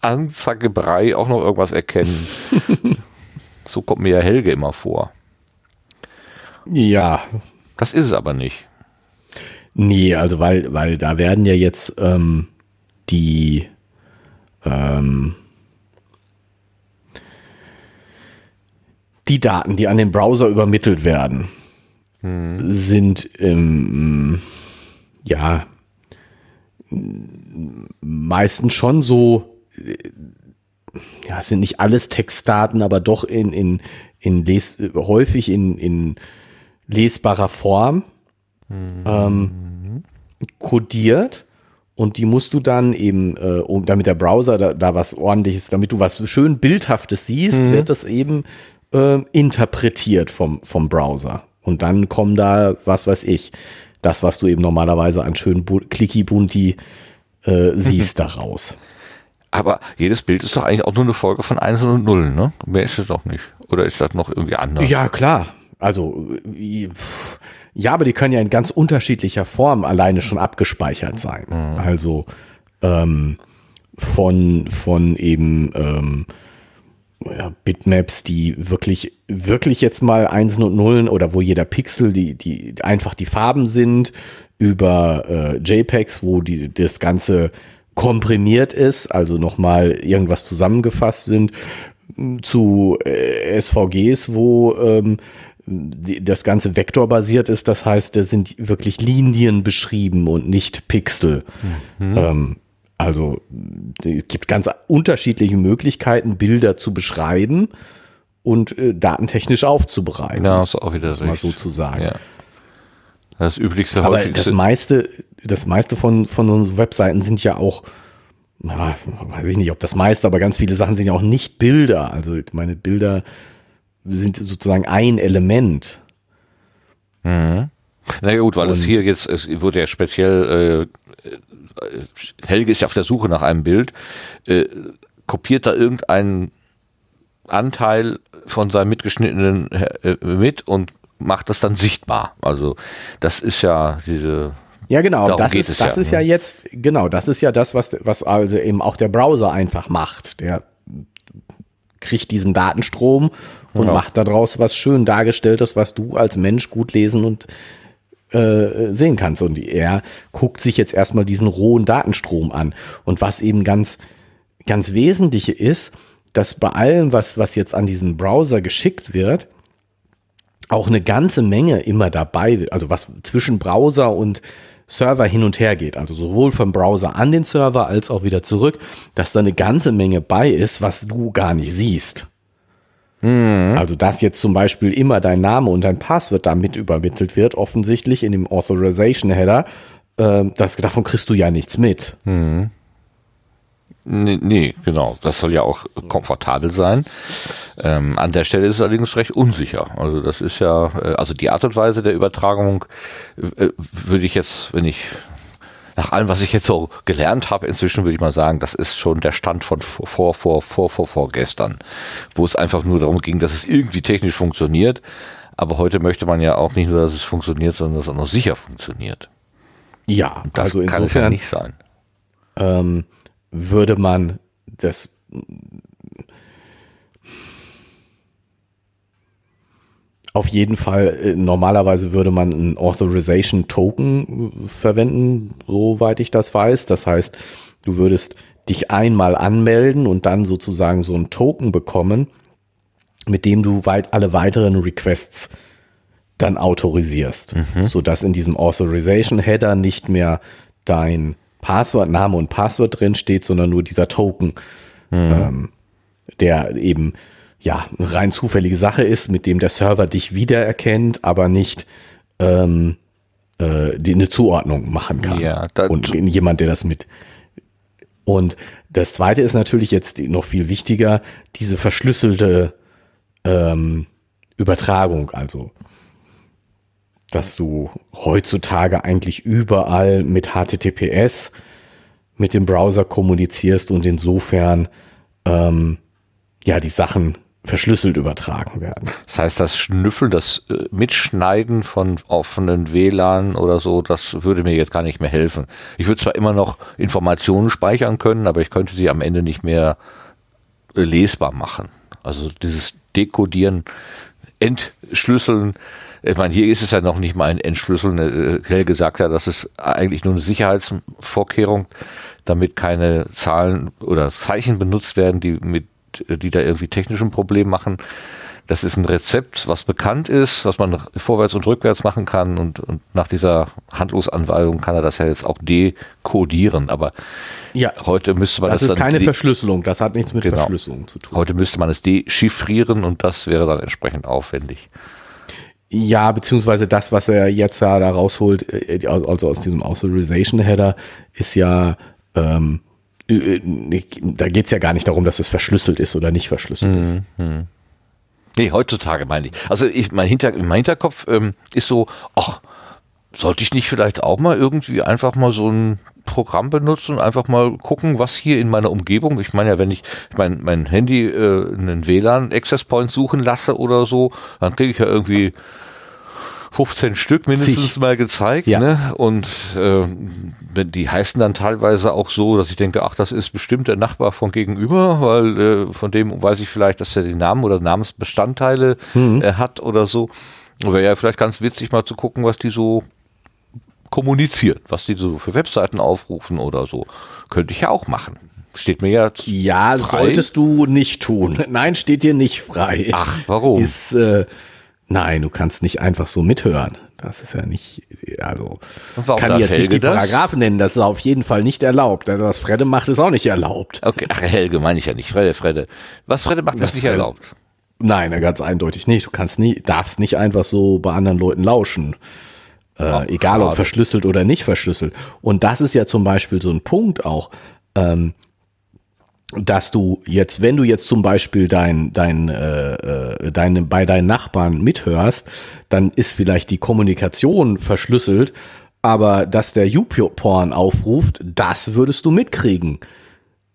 Anzeigebrei auch noch irgendwas erkennen. [LAUGHS] so kommt mir ja Helge immer vor. Ja. Das ist es aber nicht. Nee, also weil, weil da werden ja jetzt ähm, die ähm, die Daten, die an den Browser übermittelt werden, hm. sind ähm, ja meistens schon so ja, sind nicht alles Textdaten, aber doch in, in, in les, häufig in, in lesbarer Form mhm. ähm, kodiert und die musst du dann eben, äh, um, damit der Browser da, da was ordentliches, damit du was schön bildhaftes siehst, mhm. wird das eben äh, interpretiert vom, vom Browser. Und dann kommen da, was weiß ich, das, was du eben normalerweise an schönen clicky bunti äh, siehst, daraus. Aber jedes Bild ist doch eigentlich auch nur eine Folge von Einsen und Nullen, ne? Mehr ist es doch nicht. Oder ist das noch irgendwie anders? Ja, klar. Also, ja, aber die können ja in ganz unterschiedlicher Form alleine schon abgespeichert sein. Mhm. Also ähm, von, von eben ähm, ja, Bitmaps, die wirklich, wirklich jetzt mal Einsen und Nullen oder wo jeder Pixel die, die einfach die Farben sind, über äh, JPEGs, wo die, das Ganze komprimiert ist, also nochmal irgendwas zusammengefasst sind, zu äh, SVGs, wo ähm, die, das Ganze vektorbasiert ist. Das heißt, da sind wirklich Linien beschrieben und nicht Pixel. Mhm. Ähm, also es gibt ganz unterschiedliche Möglichkeiten, Bilder zu beschreiben und äh, datentechnisch aufzubereiten. Ja, ist auch wieder mal so zu sagen. Ja. Das üblichste Aber das meiste, das meiste von, von unseren Webseiten sind ja auch, na, weiß ich nicht, ob das meiste, aber ganz viele Sachen sind ja auch nicht Bilder. Also meine Bilder sind sozusagen ein Element. Mhm. Na gut, weil Und es hier jetzt, es wurde ja speziell, äh, Helge ist ja auf der Suche nach einem Bild, äh, kopiert da irgendeinen Anteil von seinem mitgeschnittenen äh, mit und macht das dann sichtbar. Also das ist ja diese ja, genau. Das ist, das ja. ist ja jetzt, genau, das ist ja das, was, was also eben auch der Browser einfach macht. Der kriegt diesen Datenstrom und genau. macht daraus was schön dargestelltes, was du als Mensch gut lesen und äh, sehen kannst. Und er guckt sich jetzt erstmal diesen rohen Datenstrom an. Und was eben ganz, ganz wesentlich ist, dass bei allem, was, was jetzt an diesen Browser geschickt wird, auch eine ganze Menge immer dabei, also was zwischen Browser und Server hin und her geht, also sowohl vom Browser an den Server als auch wieder zurück, dass da eine ganze Menge bei ist, was du gar nicht siehst. Mhm. Also, dass jetzt zum Beispiel immer dein Name und dein Passwort damit übermittelt wird, offensichtlich in dem Authorization Header, äh, das, davon kriegst du ja nichts mit. Mhm. Nee, nee, genau. Das soll ja auch komfortabel sein. Ähm, an der Stelle ist es allerdings recht unsicher. Also das ist ja, äh, also die Art und Weise der Übertragung äh, würde ich jetzt, wenn ich nach allem, was ich jetzt so gelernt habe, inzwischen würde ich mal sagen, das ist schon der Stand von vor, vor, vor, vor, vor, vor gestern, wo es einfach nur darum ging, dass es irgendwie technisch funktioniert. Aber heute möchte man ja auch nicht nur, dass es funktioniert, sondern dass es auch noch sicher funktioniert. Ja, das also kann insofern, es ja nicht sein. Ähm, würde man das auf jeden Fall, äh, normalerweise würde man einen Authorization Token äh, verwenden, soweit ich das weiß. Das heißt, du würdest dich einmal anmelden und dann sozusagen so einen Token bekommen, mit dem du weit alle weiteren Requests dann autorisierst, mhm. sodass in diesem Authorization Header nicht mehr dein Passwort, Name und Passwort drin steht, sondern nur dieser Token, mhm. ähm, der eben ja rein zufällige Sache ist, mit dem der Server dich wiedererkennt, aber nicht ähm, äh, die eine Zuordnung machen kann. Ja, und jemand, der das mit und das zweite ist natürlich jetzt noch viel wichtiger, diese verschlüsselte ähm, Übertragung. Also dass du heutzutage eigentlich überall mit HTTPS mit dem Browser kommunizierst und insofern ähm, ja die Sachen verschlüsselt übertragen werden. Das heißt, das Schnüffeln, das äh, Mitschneiden von offenen WLAN oder so, das würde mir jetzt gar nicht mehr helfen. Ich würde zwar immer noch Informationen speichern können, aber ich könnte sie am Ende nicht mehr äh, lesbar machen. Also dieses Dekodieren, Entschlüsseln, ich meine, hier ist es ja noch nicht mal ein Entschlüsseln. Äh, Helge sagt ja, das ist eigentlich nur eine Sicherheitsvorkehrung, damit keine Zahlen oder Zeichen benutzt werden, die mit, die da irgendwie technischen Problem machen. Das ist ein Rezept, was bekannt ist, was man vorwärts und rückwärts machen kann und, und nach dieser Handlosanweisung kann er das ja jetzt auch dekodieren. Aber ja, heute müsste man das. Das ist keine Verschlüsselung, das hat nichts mit genau. Verschlüsselung zu tun. Heute müsste man es dechiffrieren und das wäre dann entsprechend aufwendig. Ja, beziehungsweise das, was er jetzt ja da rausholt, äh, also aus diesem Authorization Header, ist ja, ähm, da geht's ja gar nicht darum, dass es verschlüsselt ist oder nicht verschlüsselt mhm. ist. Mhm. Nee, heutzutage meine ich. Also ich, mein, Hinter, mein Hinterkopf ähm, ist so, ach, sollte ich nicht vielleicht auch mal irgendwie einfach mal so ein Programm benutzen und einfach mal gucken, was hier in meiner Umgebung, ich meine ja, wenn ich mein, mein Handy äh, einen WLAN Access Point suchen lasse oder so, dann kriege ich ja irgendwie 15 Stück mindestens Sich. mal gezeigt. Ja. Ne? Und äh, die heißen dann teilweise auch so, dass ich denke, ach, das ist bestimmt der Nachbar von gegenüber, weil äh, von dem weiß ich vielleicht, dass er den Namen oder Namensbestandteile mhm. äh, hat oder so. Wäre ja vielleicht ganz witzig mal zu gucken, was die so kommunizieren, was die so für Webseiten aufrufen oder so. Könnte ich ja auch machen. Steht mir ja. Ja, frei. solltest du nicht tun. [LAUGHS] Nein, steht dir nicht frei. Ach, warum? Ist, äh, nein, du kannst nicht einfach so mithören. Das ist ja nicht, also kann jetzt nicht die Paragraphen nennen, das ist auf jeden Fall nicht erlaubt. Also was Fredde macht, ist auch nicht erlaubt. Okay, ach Helge meine ich ja nicht, Fredde, Fredde. Was Fredde macht, das ist nicht Fredde, erlaubt. Nein, ganz eindeutig nicht. Du kannst nie, darfst nicht einfach so bei anderen Leuten lauschen. Äh, oh, egal ob verschlüsselt oder nicht verschlüsselt. Und das ist ja zum Beispiel so ein Punkt auch. Ähm, dass du jetzt, wenn du jetzt zum Beispiel dein, dein, äh, äh, deine, bei deinen Nachbarn mithörst, dann ist vielleicht die Kommunikation verschlüsselt, aber dass der YouPorn aufruft, das würdest du mitkriegen.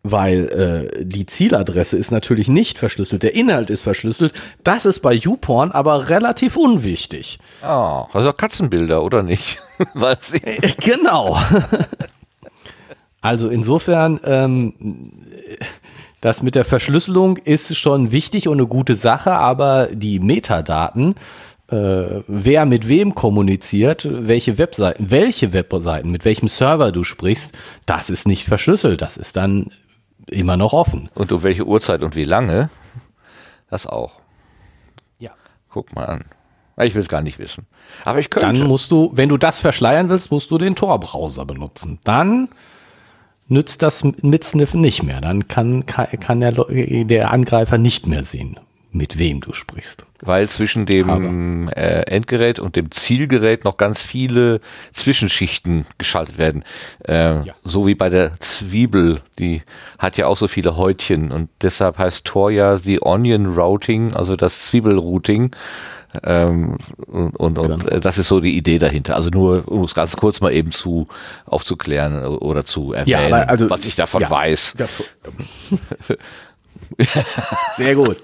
Weil äh, die Zieladresse ist natürlich nicht verschlüsselt, der Inhalt ist verschlüsselt. Das ist bei YouPorn aber relativ unwichtig. Ah, oh, also Katzenbilder, oder nicht? [LAUGHS] Weiß ich. Äh, genau. [LAUGHS] also insofern ähm, das mit der Verschlüsselung ist schon wichtig und eine gute Sache, aber die Metadaten, äh, wer mit wem kommuniziert, welche Webseiten, welche Webseiten, mit welchem Server du sprichst, das ist nicht verschlüsselt. Das ist dann immer noch offen. Und um welche Uhrzeit und wie lange? Das auch. Ja. Guck mal an. Ich will es gar nicht wissen. Aber ich könnte. Dann musst du, wenn du das verschleiern willst, musst du den Tor-Browser benutzen. Dann nützt das Mitsniffen nicht mehr. Dann kann, kann, kann der, der Angreifer nicht mehr sehen, mit wem du sprichst. Weil zwischen dem äh, Endgerät und dem Zielgerät noch ganz viele Zwischenschichten geschaltet werden. Äh, ja. So wie bei der Zwiebel, die hat ja auch so viele Häutchen und deshalb heißt Tor ja The Onion Routing, also das Zwiebelrouting. Ähm, und und, und genau. das ist so die Idee dahinter. Also nur, um es ganz kurz mal eben zu aufzuklären oder zu erwähnen, ja, also, was ich davon ja, weiß. Sehr gut. [LAUGHS]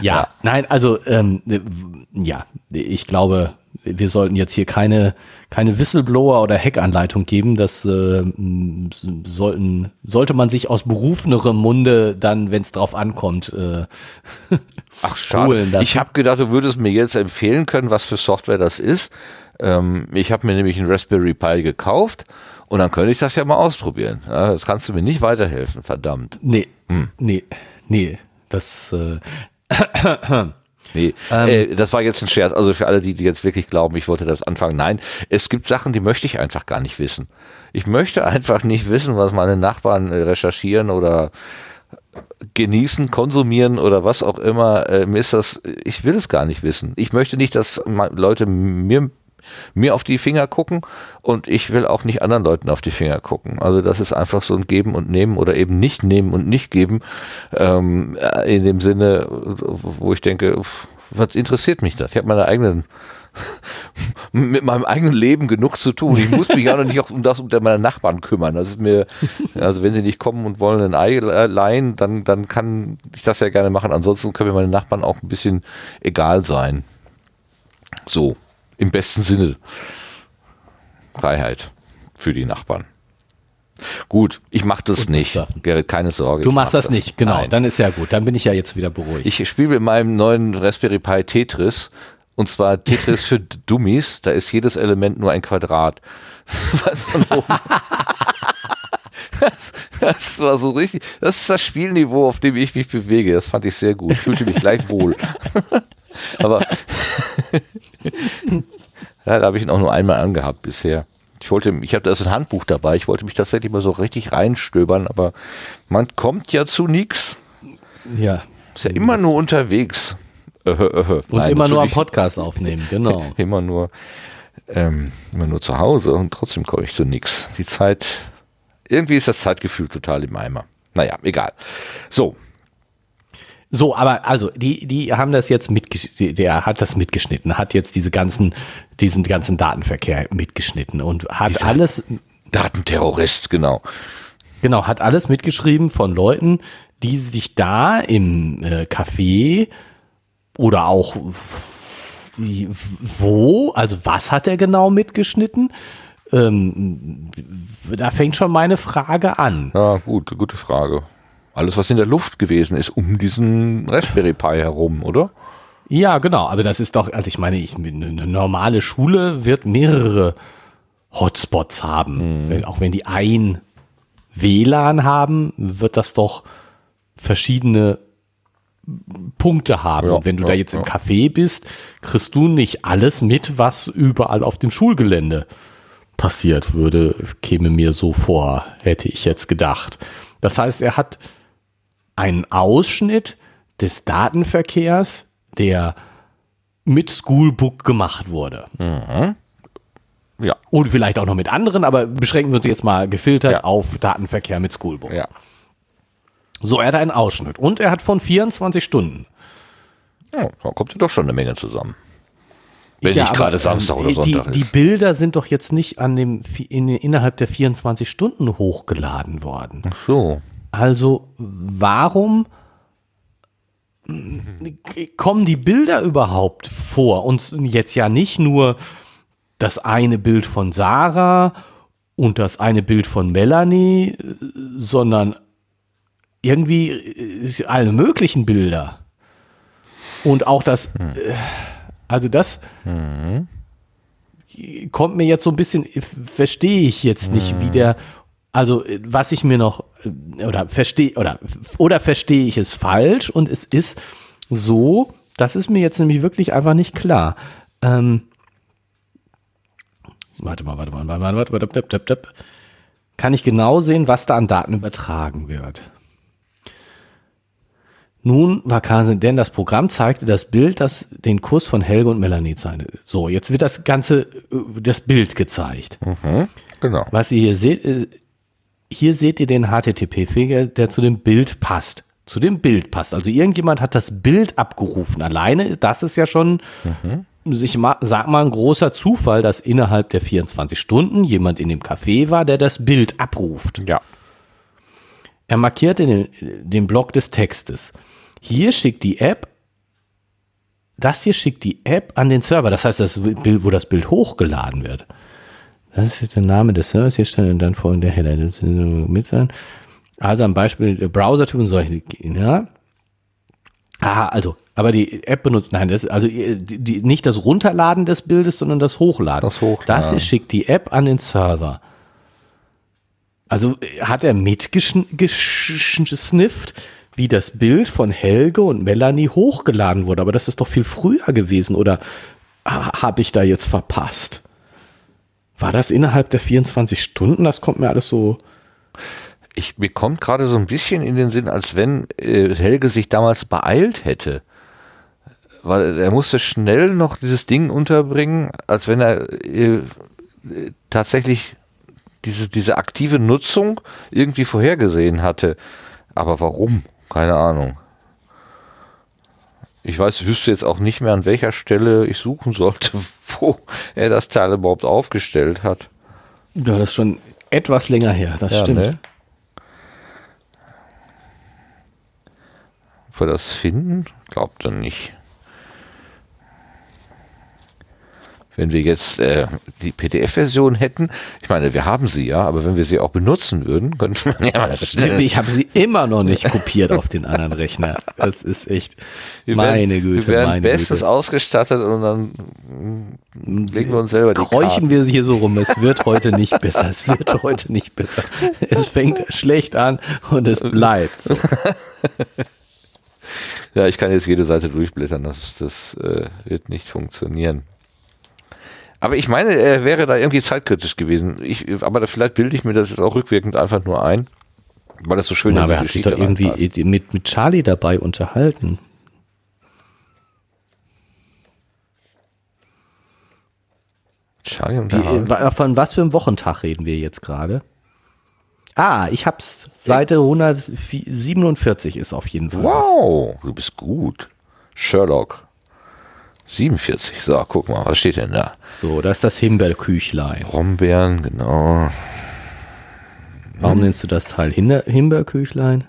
ja, ja, nein, also ähm, ja, ich glaube, wir sollten jetzt hier keine, keine Whistleblower oder Hackanleitung geben. Das äh, sollten, sollte man sich aus berufenerem Munde dann, wenn es drauf ankommt, äh, [LAUGHS] Ach schade. Ich habe gedacht, du würdest mir jetzt empfehlen können, was für Software das ist. Ähm, ich habe mir nämlich ein Raspberry Pi gekauft und dann könnte ich das ja mal ausprobieren. Ja, das kannst du mir nicht weiterhelfen, verdammt. Nee, hm. nee, nee. Das äh, Nee, ähm, äh, das war jetzt ein Scherz. Also für alle, die, die jetzt wirklich glauben, ich wollte das anfangen. Nein, es gibt Sachen, die möchte ich einfach gar nicht wissen. Ich möchte einfach nicht wissen, was meine Nachbarn äh, recherchieren oder genießen, konsumieren oder was auch immer. Äh, mir ist das, ich will es gar nicht wissen. Ich möchte nicht, dass Leute mir mir auf die Finger gucken und ich will auch nicht anderen Leuten auf die Finger gucken. Also das ist einfach so ein Geben und Nehmen oder eben nicht nehmen und nicht geben. Ähm, in dem Sinne, wo ich denke, was interessiert mich das? Ich habe meine eigenen [LAUGHS] mit meinem eigenen Leben genug zu tun. Ich muss mich auch noch nicht um das um meine Nachbarn kümmern. Das ist mir, also wenn sie nicht kommen und wollen ein Ei leihen, dann, dann kann ich das ja gerne machen. Ansonsten können mir meine Nachbarn auch ein bisschen egal sein. So im besten Sinne Freiheit für die Nachbarn. Gut, ich mache das gut, nicht. Gerrit, keine Sorge. Du machst das, das, nicht, genau. Nein. Dann ist ja gut. Dann bin ich ja jetzt wieder beruhigt. Ich spiele mit meinem neuen Raspberry Pi Tetris. Und zwar Tetris für [LAUGHS] Dummies. Da ist jedes Element nur ein Quadrat. [LAUGHS] Was von oben. Das, das, war so richtig. Das ist das Spielniveau, auf dem ich mich bewege. Das fand ich sehr gut. Fühlte mich gleich wohl. [LAUGHS] Aber ja, da habe ich ihn auch nur einmal angehabt bisher. Ich wollte, ich hatte also ein Handbuch dabei, ich wollte mich tatsächlich mal so richtig reinstöbern, aber man kommt ja zu nichts. Ja. Ist ja immer nur unterwegs. Äh, äh, äh. Und Nein, immer nur am Podcast aufnehmen, genau. [LAUGHS] immer nur, ähm, immer nur zu Hause und trotzdem komme ich zu nichts. Die Zeit, irgendwie ist das Zeitgefühl total im Eimer. Naja, egal. So, so, aber also, die, die haben das jetzt mitgeschnitten, der hat das mitgeschnitten, hat jetzt diese ganzen, diesen ganzen Datenverkehr mitgeschnitten und hat Dieser alles. Datenterrorist, genau. Genau, hat alles mitgeschrieben von Leuten, die sich da im äh, Café oder auch wo? Also was hat er genau mitgeschnitten? Ähm, da fängt schon meine Frage an. Ja, gut, gute Frage. Alles, was in der Luft gewesen ist, um diesen Raspberry Pi herum, oder? Ja, genau. Aber das ist doch, also ich meine, ich, eine normale Schule wird mehrere Hotspots haben. Mhm. Auch wenn die ein WLAN haben, wird das doch verschiedene Punkte haben. Ja, und wenn du ja, da jetzt im Café bist, kriegst du nicht alles mit, was überall auf dem Schulgelände passiert würde, käme mir so vor, hätte ich jetzt gedacht. Das heißt, er hat einen Ausschnitt des Datenverkehrs, der mit Schoolbook gemacht wurde. Mhm. Ja. Und vielleicht auch noch mit anderen, aber beschränken wir uns jetzt mal gefiltert ja. auf Datenverkehr mit Schoolbook. Ja. So, er hat einen Ausschnitt und er hat von 24 Stunden. Ja, da kommt ja doch schon eine Menge zusammen. Wenn ja, nicht gerade Samstag oder die, Sonntag ist. Die Bilder sind doch jetzt nicht an dem, in, innerhalb der 24 Stunden hochgeladen worden. Ach so. Also, warum kommen die Bilder überhaupt vor? Und jetzt ja nicht nur das eine Bild von Sarah und das eine Bild von Melanie, sondern irgendwie alle möglichen Bilder. Und auch das, hm. Äh, also das hm. kommt mir jetzt so ein bisschen, verstehe ich jetzt nicht, hm. wie der, also was ich mir noch, oder verstehe, oder, oder verstehe ich es falsch und es ist so, das ist mir jetzt nämlich wirklich einfach nicht klar. Ähm, warte mal, warte mal, warte mal, warte mal, warte mal, warte mal, kann ich genau sehen, was da an Daten übertragen wird. Nun war Kase, denn das Programm zeigte das Bild, das den Kuss von Helge und Melanie zeigte. So, jetzt wird das Ganze, äh, das Bild gezeigt. Mhm, genau. Was ihr hier seht, äh, hier seht ihr den HTTP-Fehler, der zu dem Bild passt. Zu dem Bild passt. Also irgendjemand hat das Bild abgerufen. Alleine, das ist ja schon, mhm. mal, sag mal, ein großer Zufall, dass innerhalb der 24 Stunden jemand in dem Café war, der das Bild abruft. Ja. Er markierte den, den Block des Textes. Hier schickt die App, das hier schickt die App an den Server. Das heißt, das Bild, wo das Bild hochgeladen wird. Das ist der Name des Servers. Hier steht und dann folgende Header. Das mit sein. Also am Beispiel Browser-Typ und solche. Ja. Ah, also, aber die App benutzt, nein, das, also die, die, nicht das Runterladen des Bildes, sondern das Hochladen. Das Hochladen. Das schickt die App an den Server. Also hat er mitgesnifft, wie das Bild von Helge und Melanie hochgeladen wurde. Aber das ist doch viel früher gewesen. Oder habe ich da jetzt verpasst? War das innerhalb der 24 Stunden? Das kommt mir alles so. Ich, mir kommt gerade so ein bisschen in den Sinn, als wenn äh, Helge sich damals beeilt hätte. Weil er musste schnell noch dieses Ding unterbringen, als wenn er äh, tatsächlich diese, diese aktive Nutzung irgendwie vorhergesehen hatte. Aber warum? Keine Ahnung. Ich weiß, ich wüsste jetzt auch nicht mehr, an welcher Stelle ich suchen sollte, [LAUGHS] wo er das Teil überhaupt aufgestellt hat. Ja, das ist schon etwas länger her, das ja, stimmt. Ne? Ob wir das finden? Glaubt er nicht. Wenn wir jetzt äh, die PDF-Version hätten, ich meine, wir haben sie ja, aber wenn wir sie auch benutzen würden, könnte man ja mal Ich habe sie immer noch nicht kopiert auf den anderen Rechner. Das ist echt wir meine werden, Güte. Wir werden bestes Güte. ausgestattet und dann legen wir uns selber die Kräuchen Karten. wir sie hier so rum. Es wird heute nicht besser. Es wird heute nicht besser. Es fängt schlecht an und es bleibt. So. [LAUGHS] Ja, ich kann jetzt jede Seite durchblättern. Das, das äh, wird nicht funktionieren. Aber ich meine, er wäre da irgendwie zeitkritisch gewesen. Ich, aber vielleicht bilde ich mir das jetzt auch rückwirkend einfach nur ein, weil das so schön ist. Aber er hat sich doch irgendwie mit, mit Charlie dabei unterhalten. Charlie unterhalten? Wie, von was für einem Wochentag reden wir jetzt gerade? Ah, ich hab's. Seite 147 ist auf jeden Fall. Wow, was. du bist gut. Sherlock. 47, so, guck mal, was steht denn da? So, da ist das Himbeerküchlein. Brombeeren, genau. Warum hm. nennst du das Teil Himbeerküchlein?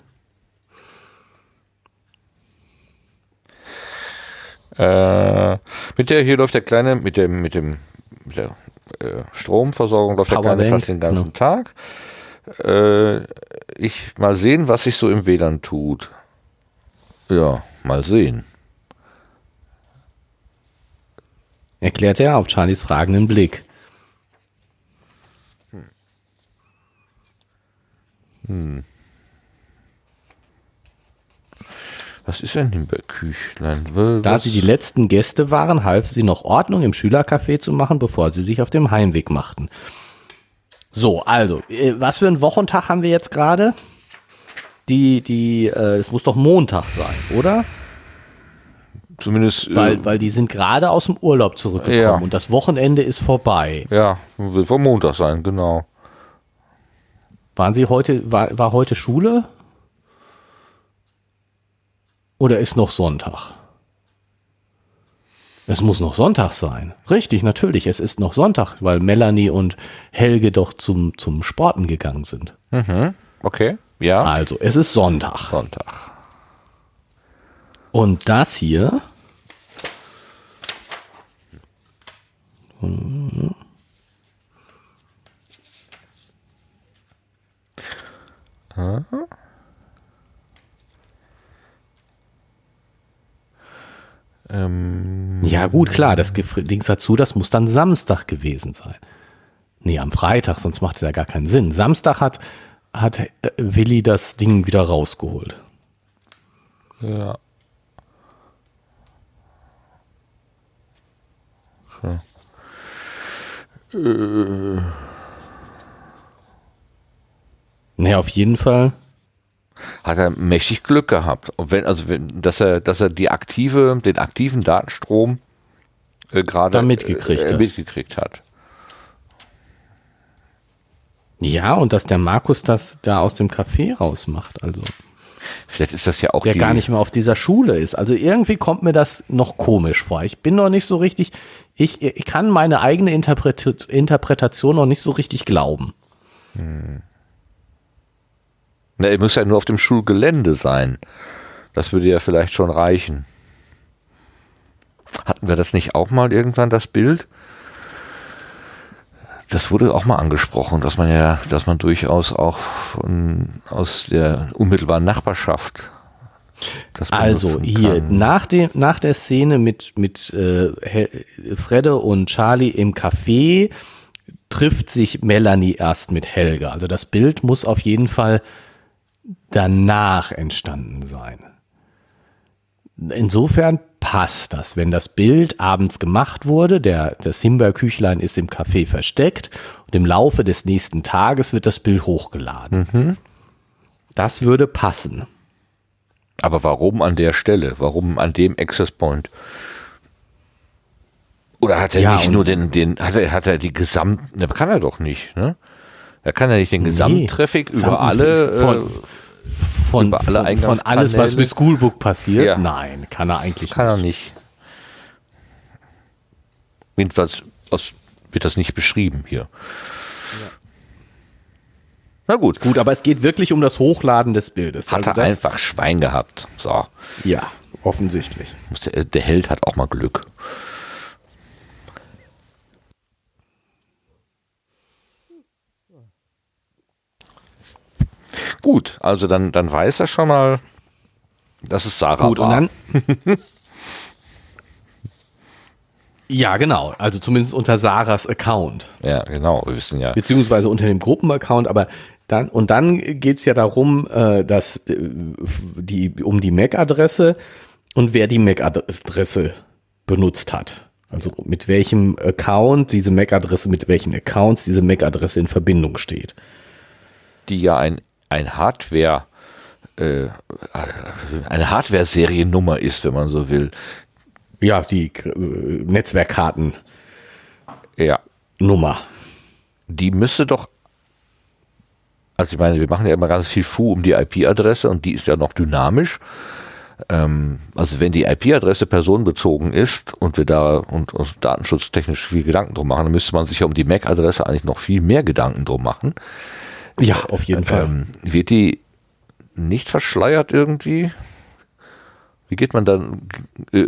Äh, Mit der hier läuft der kleine, mit dem, mit dem, mit der äh, Stromversorgung läuft der kleine fast den ganzen genau. Tag. Äh, ich mal sehen, was sich so im WLAN tut. Ja, mal sehen. Erklärt er auf Charlies fragenden Blick. Hm. hm. Was ist ein Himbeerküchlein? Was? Da sie die letzten Gäste waren, half sie noch Ordnung im Schülercafé zu machen, bevor sie sich auf dem Heimweg machten. So, also, äh, was für einen Wochentag haben wir jetzt gerade? Die, die, äh, es muss doch Montag sein, oder? Zumindest. Äh, weil, weil die sind gerade aus dem Urlaub zurückgekommen ja. und das Wochenende ist vorbei. Ja, wird vom Montag sein, genau. Waren Sie heute, war, war heute Schule? Oder ist noch Sonntag? Es muss noch Sonntag sein. Richtig, natürlich, es ist noch Sonntag, weil Melanie und Helge doch zum, zum Sporten gegangen sind. Mhm. Okay, ja. Also, es ist Sonntag. Sonntag. Und das hier. Mhm. Ähm, ja, gut, klar, das Ding dazu, das muss dann Samstag gewesen sein. Nee, am Freitag, sonst macht es ja gar keinen Sinn. Samstag hat, hat äh, Willi das Ding wieder rausgeholt. Ja. Äh. Nee, auf jeden Fall hat er mächtig Glück gehabt. Und wenn, also wenn, dass er, dass er die aktive, den aktiven Datenstrom äh, gerade mitgekriegt, äh, mitgekriegt hat. Ja, und dass der Markus das da aus dem Café rausmacht, also. Vielleicht ist das ja auch. Der gar nicht mehr auf dieser Schule ist. Also irgendwie kommt mir das noch komisch vor. Ich bin noch nicht so richtig, ich, ich kann meine eigene Interpret Interpretation noch nicht so richtig glauben. Hm. Na, er muss ja nur auf dem Schulgelände sein. Das würde ja vielleicht schon reichen. Hatten wir das nicht auch mal irgendwann, das Bild? Das wurde auch mal angesprochen, dass man ja, dass man durchaus auch von, aus der unmittelbaren Nachbarschaft. Also hier nach dem nach der Szene mit mit äh, Fredde und Charlie im Café trifft sich Melanie erst mit Helga. Also das Bild muss auf jeden Fall danach entstanden sein. Insofern passt das. Wenn das Bild abends gemacht wurde, der, das Himbeerküchlein ist im Café versteckt und im Laufe des nächsten Tages wird das Bild hochgeladen. Mhm. Das würde passen. Aber warum an der Stelle? Warum an dem Access Point? Oder hat er ja, nicht nur den, den, hat er, hat er die gesamten, ne, kann er doch nicht, ne? Er kann ja nicht den Gesamttraffic nee, über alle, von, äh, von, von, von, alles, was mit Schoolbook passiert? Ja. Nein, kann er eigentlich kann nicht. Kann er nicht. Jedenfalls aus, wird das nicht beschrieben hier. Na gut. Gut, aber es geht wirklich um das Hochladen des Bildes. Hat also er einfach Schwein gehabt. So. Ja, offensichtlich. Der, der Held hat auch mal Glück. Gut, also dann, dann weiß er schon mal, dass es Sarah Gut, war. Und dann, [LAUGHS] ja, genau. Also zumindest unter Sarahs Account. Ja, genau. Wir wissen ja. Beziehungsweise unter dem Gruppenaccount, aber dann, und dann geht es ja darum, äh, dass die, um die MAC-Adresse und wer die MAC-Adresse benutzt hat. Also mit welchem Account diese MAC-Adresse, mit welchen Accounts diese MAC-Adresse in Verbindung steht. Die ja ein ein Hardware, äh, eine Hardware-Seriennummer ist, wenn man so will. Ja, die äh, Netzwerkkarten. Ja. Nummer. Die müsste doch also ich meine, wir machen ja immer ganz viel Fu um die IP-Adresse und die ist ja noch dynamisch. Ähm, also wenn die IP-Adresse personenbezogen ist und wir da und, und datenschutztechnisch viel Gedanken drum machen, dann müsste man sich ja um die MAC-Adresse eigentlich noch viel mehr Gedanken drum machen. Ja, auf jeden Fall. Ähm, wird die nicht verschleiert irgendwie? Wie geht man dann äh,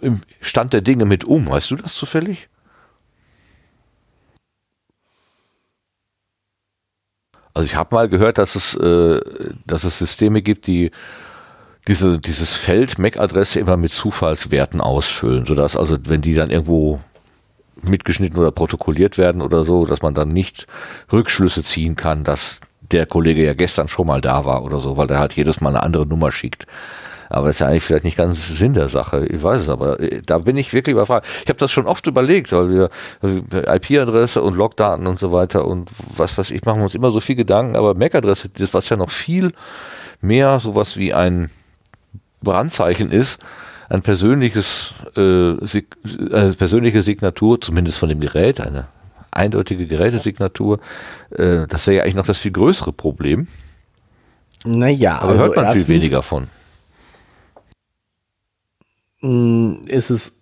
im Stand der Dinge mit um? Weißt du das zufällig? Also ich habe mal gehört, dass es, äh, dass es Systeme gibt, die diese, dieses Feld MAC-Adresse immer mit Zufallswerten ausfüllen, sodass also, wenn die dann irgendwo mitgeschnitten oder protokolliert werden oder so, dass man dann nicht Rückschlüsse ziehen kann, dass der Kollege ja gestern schon mal da war oder so, weil der halt jedes Mal eine andere Nummer schickt. Aber das ist ja eigentlich vielleicht nicht ganz Sinn der Sache. Ich weiß es, aber äh, da bin ich wirklich überfragt. Ich habe das schon oft überlegt, weil wir also IP-Adresse und Logdaten und so weiter und was weiß ich, machen wir uns immer so viel Gedanken, aber MAC-Adresse, das was ja noch viel mehr sowas wie ein Brandzeichen ist, ein persönliches, äh, eine persönliche Signatur, zumindest von dem Gerät, eine eindeutige Gerätesignatur, äh, das wäre ja eigentlich noch das viel größere Problem. Naja, aber also hört man viel weniger von. Mm, ist es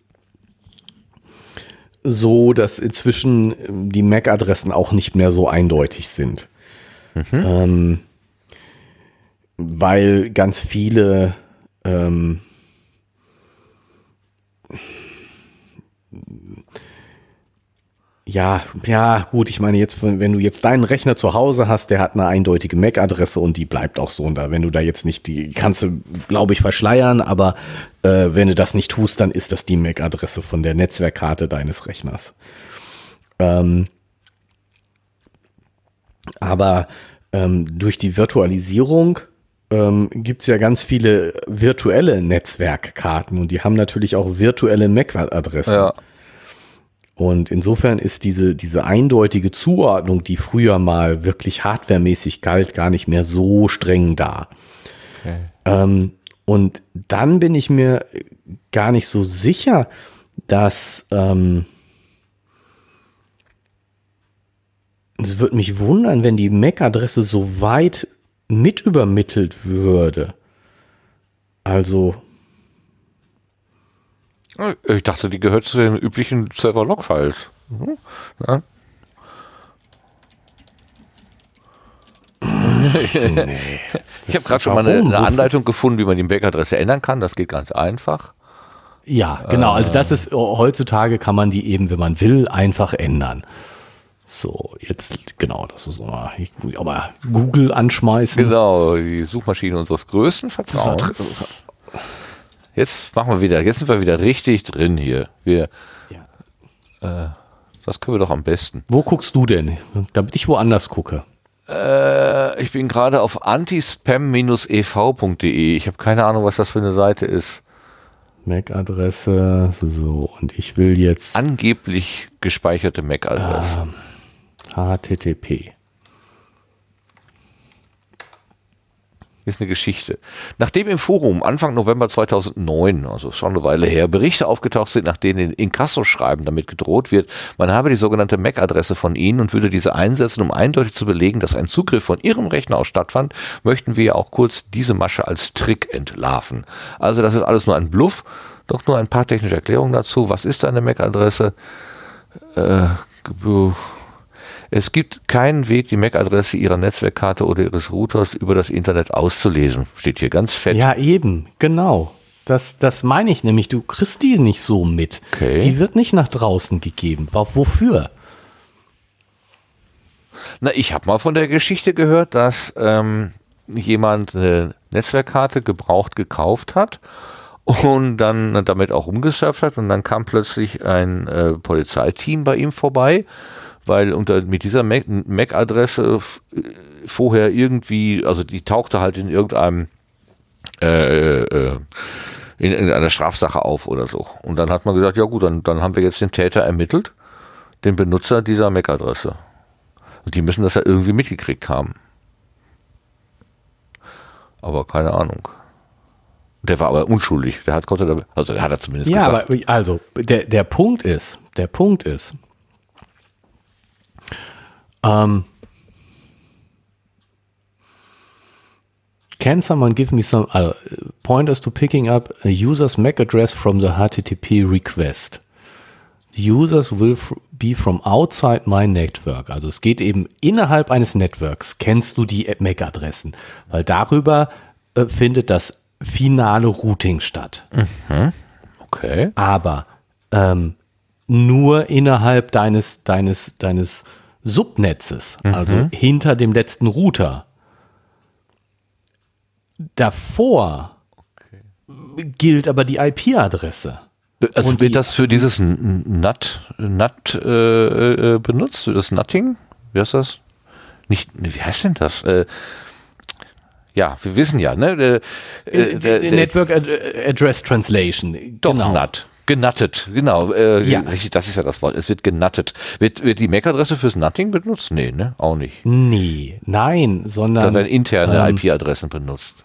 so, dass inzwischen ähm, die MAC-Adressen auch nicht mehr so eindeutig sind. Mhm. Ähm, weil ganz viele ähm, ja, ja, gut, ich meine jetzt, wenn du jetzt deinen Rechner zu Hause hast, der hat eine eindeutige MAC-Adresse und die bleibt auch so. Und da, wenn du da jetzt nicht, die kannst du, glaube ich, verschleiern, aber äh, wenn du das nicht tust, dann ist das die MAC-Adresse von der Netzwerkkarte deines Rechners. Ähm, aber ähm, durch die Virtualisierung ähm, gibt es ja ganz viele virtuelle Netzwerkkarten und die haben natürlich auch virtuelle MAC-Adressen. Ja. Und insofern ist diese, diese eindeutige Zuordnung, die früher mal wirklich hardwaremäßig galt, gar nicht mehr so streng da. Okay. Ähm, und dann bin ich mir gar nicht so sicher, dass ähm, es würde mich wundern, wenn die MAC-Adresse so weit mit übermittelt würde. Also ich dachte, die gehört zu den üblichen Server-Log-Files. Mhm. Ja. nee, [LAUGHS] ich habe gerade schon mal eine, eine, Anleitung gefunden, wie man die MAC-Adresse ändern kann. Das geht ganz einfach. Ja, genau. Also das ist heutzutage kann man die eben, wenn man will, einfach ändern. So, jetzt genau, das ist mal, ich, aber Google anschmeißen. Genau, die Suchmaschine unseres größten Vertrauens. Jetzt machen wir wieder, jetzt sind wir wieder richtig drin hier. Wir, ja. äh, das können wir doch am besten. Wo guckst du denn? Damit ich woanders gucke. Äh, ich bin gerade auf antispam-ev.de. Ich habe keine Ahnung, was das für eine Seite ist. MAC-Adresse, so, und ich will jetzt. Angeblich gespeicherte MAC-Adresse. Äh, HTTP. Ist eine Geschichte. Nachdem im Forum Anfang November 2009, also schon eine Weile her, Berichte aufgetaucht sind, nach denen in Inkasso-Schreiben damit gedroht wird, man habe die sogenannte MAC-Adresse von Ihnen und würde diese einsetzen, um eindeutig zu belegen, dass ein Zugriff von Ihrem Rechner aus stattfand, möchten wir auch kurz diese Masche als Trick entlarven. Also das ist alles nur ein Bluff, doch nur ein paar technische Erklärungen dazu. Was ist eine MAC-Adresse? Äh, es gibt keinen Weg, die MAC-Adresse Ihrer Netzwerkkarte oder Ihres Routers über das Internet auszulesen. Steht hier ganz fett. Ja, eben, genau. Das, das meine ich nämlich. Du kriegst die nicht so mit. Okay. Die wird nicht nach draußen gegeben. Wofür? Na, ich habe mal von der Geschichte gehört, dass ähm, jemand eine Netzwerkkarte gebraucht gekauft hat und dann damit auch umgesurft hat und dann kam plötzlich ein äh, Polizeiteam bei ihm vorbei weil unter mit dieser MAC-Adresse vorher irgendwie, also die tauchte halt in irgendeinem äh, äh, in irgendeiner Strafsache auf oder so. Und dann hat man gesagt, ja gut, dann, dann haben wir jetzt den Täter ermittelt, den Benutzer dieser MAC-Adresse. Und die müssen das ja irgendwie mitgekriegt haben. Aber keine Ahnung. Der war aber unschuldig. Der hat konnte, also der hat er zumindest ja, gesagt. Ja, aber also der, der Punkt ist, der Punkt ist, um, can someone give me some uh, pointers to picking up a user's MAC address from the HTTP request? The users will be from outside my network. Also es geht eben innerhalb eines Networks. Kennst du die MAC-Adressen? Weil darüber äh, findet das finale Routing statt. Mhm. Okay. Aber ähm, nur innerhalb deines, deines, deines Subnetzes, Mhm. also hinter dem letzten Router. Davor gilt aber die IP-Adresse. Also Und wird die- das für dieses NAT, NAT äh, äh, benutzt, für das Nutting? Wie heißt das? Nicht, wie heißt denn das? Äh, ja, wir wissen ja, ne? Der, äh, der, der, Network Ad Address Translation. doch, genau. NAT. Genuttet, genau. Äh, Ja. Richtig, das ist ja das Wort. Es wird genuttet. Wird, wird die MAC-Adresse fürs Nutting benutzt? Nee, ne? Auch nicht. Nee, nein, Da sondern werden interne ähm, IP-Adressen benutzt.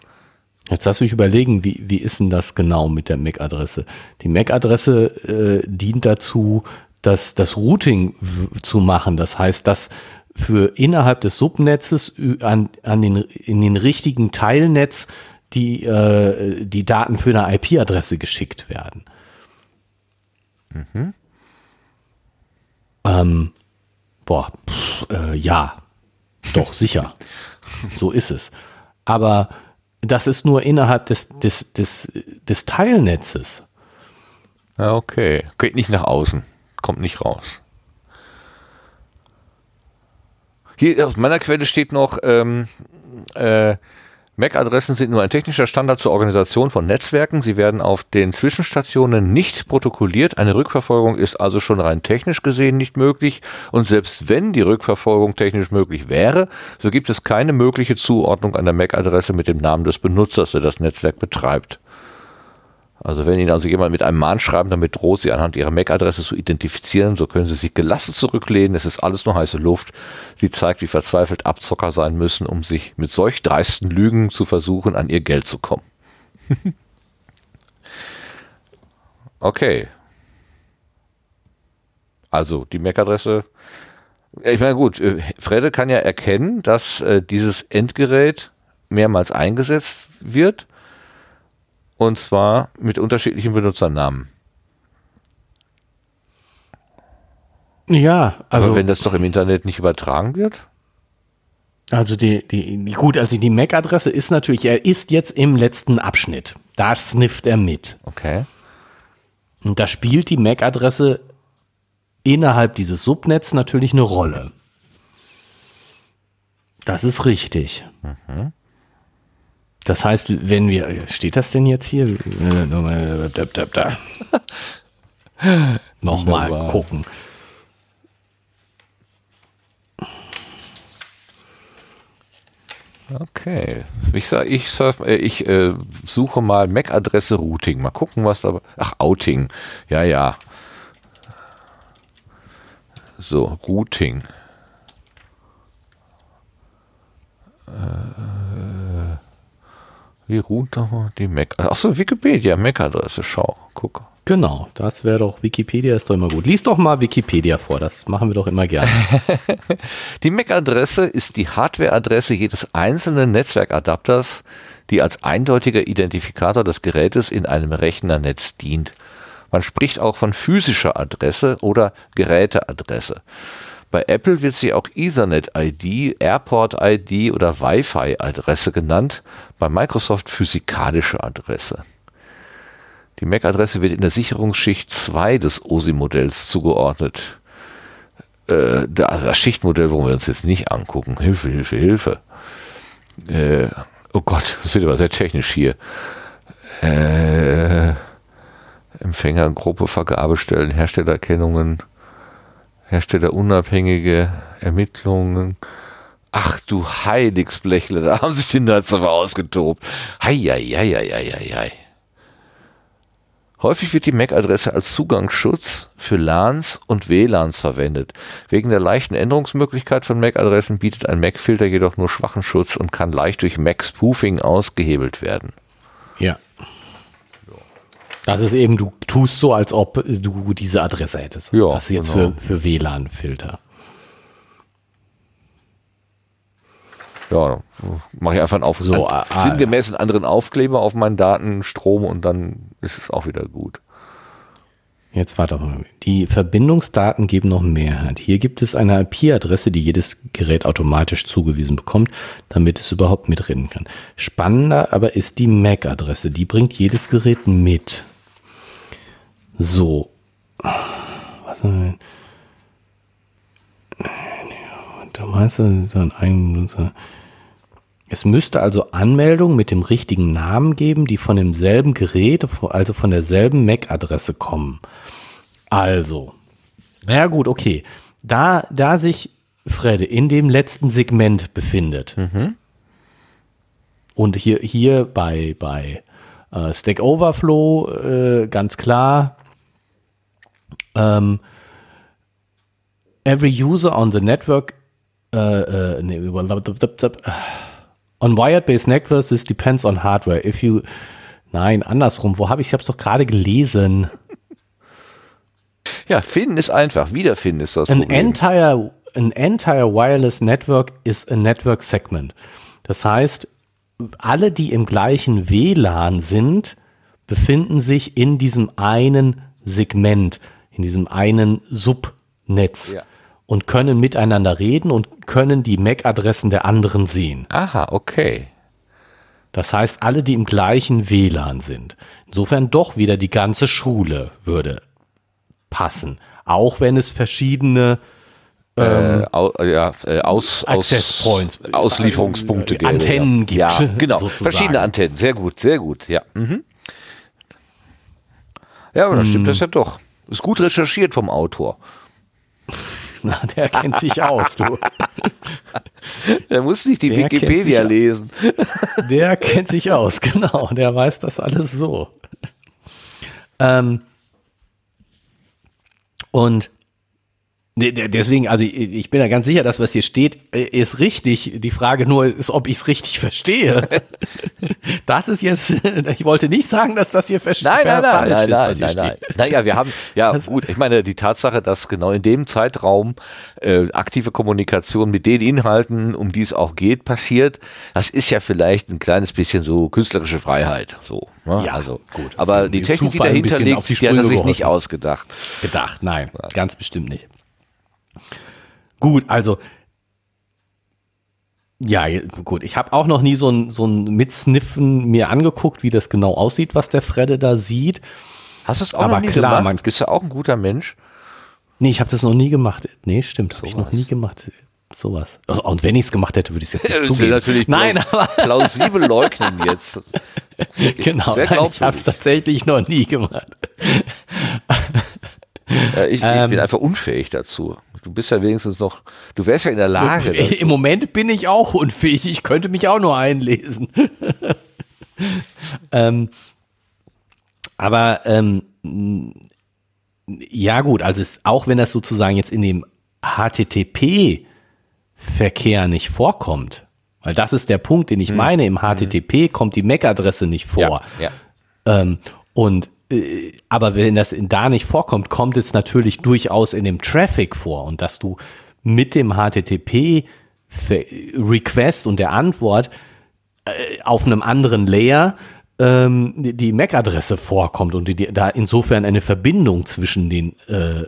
Jetzt lass mich überlegen, wie, wie ist denn das genau mit der MAC-Adresse? Die MAC-Adresse äh, dient dazu, das, das Routing zu machen. Das heißt, dass für innerhalb des Subnetzes an, an den, in den richtigen Teilnetz die, äh, die Daten für eine IP-Adresse geschickt werden. Ähm, boah, pff, äh, ja, doch, [LAUGHS] sicher. so ist es. Aber das ist nur innerhalb des, des, des, des Teilnetzes. Ja, okay. Geht nicht nach außen. Kommt nicht raus. Hier aus meiner Quelle steht noch, ähm, äh, MAC-Adressen sind nur ein technischer Standard zur Organisation von Netzwerken. Sie werden auf den Zwischenstationen nicht protokolliert. Eine Rückverfolgung ist also schon rein technisch gesehen nicht möglich. Und selbst wenn die Rückverfolgung technisch möglich wäre, so gibt es keine mögliche Zuordnung einer MAC-Adresse mit dem Namen des Benutzers, der das Netzwerk betreibt. Also wenn Ihnen also jemand mit einem Mahnschreiben damit droht, Sie anhand Ihrer MAC-Adresse zu identifizieren, so können Sie sich gelassen zurücklehnen. Es ist alles nur heiße Luft. Sie zeigt, wie verzweifelt Abzocker sein müssen, um sich mit solch dreisten Lügen zu versuchen, an ihr Geld zu kommen. [LAUGHS] okay. Also die MAC-Adresse. Ich meine, gut, äh, Fredde kann ja erkennen, dass äh, dieses Endgerät mehrmals eingesetzt wird. Und zwar mit unterschiedlichen Benutzernamen. Ja, Aber also, wenn das doch im Internet nicht übertragen wird? also die, die, die, gut, also die MAC-Adresse ist natürlich, er ist jetzt im letzten Abschnitt. Da snifft er mit. Okay. Und da spielt die MAC-Adresse innerhalb dieses Subnetz natürlich eine Rolle. Das ist richtig. Das heißt, wenn wir, steht das denn jetzt hier? Nochmal, da, da, da. Nochmal Wunderbar. gucken. Okay. Ich ich, surf, äh, ich äh, suche mal MAC-Adresse Routing. Mal gucken, was da. Ach, Outing. Ja, ja. So, Routing. Äh, wie ruht nochmal die Mac? Achso, Wikipedia, MAC-Adresse. Schau, guck. Genau, das wäre doch Wikipedia, ist doch immer gut. Lies doch mal Wikipedia vor, das machen wir doch immer gerne. [LAUGHS] Die MAC-Adresse ist die Hardware-Adresse jedes einzelnen Netzwerkadapters, die als eindeutiger Identifikator des Gerätes in einem Rechnernetz dient. Man spricht auch von physischer Adresse oder Geräteadresse. Bei Apple wird sie auch Ethernet-ID, Airport-ID oder Wi-Fi-Adresse genannt, bei Microsoft physikalische Adresse. Die MAC-Adresse wird in der Sicherungsschicht 2 des OSI-Modells zugeordnet. Äh, da- also das Schichtmodell wollen wir uns jetzt nicht angucken. Hilfe, Hilfe, Hilfe. Äh, oh Gott, das wird aber sehr technisch hier. Äh, Empfängergruppe, Vergabestellen, Herstellerkennungen, Herstellerunabhängige Ermittlungen. Ach du Heiligsblechle, da haben sich die Nerds aber ausgetobt. Hei. Häufig wird die MAC-Adresse als Zugangsschutz für LANs und WLANs verwendet. Wegen der leichten Änderungsmöglichkeit von MAC-Adressen bietet ein MAC-Filter jedoch nur schwachen Schutz und kann leicht durch MAC-Spoofing ausgehebelt werden. Ja. Das ist eben, du tust so, als ob du diese Adresse hättest. Ja, das ist jetzt genau. für, für WLAN-Filter. Ja, mache ich einfach einen Auf So, einen, ah, sinngemäß einen anderen Aufkleber auf meinen Datenstrom und dann ist es auch wieder gut. Jetzt warte mal. Die Verbindungsdaten geben noch Mehrheit. Hier gibt es eine IP-Adresse, die jedes Gerät automatisch zugewiesen bekommt, damit es überhaupt mitreden kann. Spannender aber ist die MAC-Adresse. Die bringt jedes Gerät mit. So. Was denn? Da meinst du, es müsste also Anmeldungen mit dem richtigen Namen geben, die von demselben Gerät, also von derselben MAC-Adresse kommen. Also, na ja gut, okay. Da, da sich Fredde in dem letzten Segment befindet mhm. und hier, hier bei, bei äh, Stack Overflow äh, ganz klar, ähm, every user on the network äh, äh, nee, on wired-based networks this depends on hardware. If you Nein, andersrum. Wo habe ich? Ich habe es doch gerade gelesen. Ja, finden ist einfach. Wiederfinden ist das an Problem. Entire, an entire wireless network is a network segment. Das heißt, alle, die im gleichen WLAN sind, befinden sich in diesem einen Segment, in diesem einen Subnetz ja. und können miteinander reden und können die MAC-Adressen der anderen sehen. Aha, okay. Das heißt, alle, die im gleichen WLAN sind. Insofern doch wieder die ganze Schule würde passen. Auch wenn es verschiedene ähm, äh, ja, äh, aus, Access Points, Auslieferungspunkte äh, Antennen gibt. Ja, genau. Sozusagen. Verschiedene Antennen. Sehr gut, sehr gut. Ja. Mhm. Ja, aber dann hm. stimmt das ja doch. Ist gut recherchiert vom Autor. [LAUGHS] Na, der kennt sich aus, du. [LAUGHS] Der muss nicht die der Wikipedia lesen. [LAUGHS] Der kennt sich aus, genau. Der weiß das alles so. Ähm, und Deswegen, also ich bin ja ganz sicher, dass was hier steht, äh, ist richtig. Die Frage nur ist, ob ich es richtig verstehe. [LAUGHS] Das ist jetzt, [LAUGHS] ich wollte nicht sagen, dass das hier verstehe. Nein, nein, nein, nein, nein, nein, nein. Naja, wir haben, ja gut, ich meine, die Tatsache, dass genau in dem Zeitraum äh, aktive Kommunikation mit den Inhalten, um die es auch geht, passiert, das ist ja vielleicht ein kleines bisschen so künstlerische Freiheit. So, ne? Ja, also gut. Aber die Technik, die dahinter liegt, die, die hat er sich nicht ausgedacht. Gedacht, nein, ganz bestimmt nicht. Gut, also ja, gut. Ich habe auch noch nie so ein, so ein Mitsniffen mir angeguckt, wie das genau aussieht, was der Fredde da sieht. Hast du es auch Aber noch nie klar, gemacht? Man, Bist du auch ein guter Mensch? Nee, ich habe das noch nie gemacht. Nee, stimmt, habe ich noch nie gemacht. Sowas. Also, und wenn ich es gemacht hätte, würde ich es jetzt nicht [LAUGHS] zugeben. natürlich Nein, aber [LAUGHS] plausibel leugnen jetzt. Sehr, [LAUGHS] genau, sehr nein, ich habe es tatsächlich noch nie gemacht. Ja, ich, ich ähm, bin einfach unfähig dazu. Du bist ja wenigstens noch, du wärst ja in der Lage. Dazu. Im Moment bin ich auch unfähig. Ich könnte mich auch nur einlesen. [LAUGHS] ähm, aber ähm, ja gut, also es, auch wenn das sozusagen jetzt in dem HTTP-Verkehr nicht vorkommt, weil das ist der Punkt, den ich hm. meine, im HTTP hm. kommt die MAC-Adresse nicht vor. Ja, ja. Ähm, und aber wenn das da nicht vorkommt, kommt es natürlich durchaus in dem Traffic vor und dass du mit dem HTTP Request und der Antwort äh, auf einem anderen Layer ähm, die MAC-Adresse vorkommt und die, da insofern eine Verbindung zwischen den äh,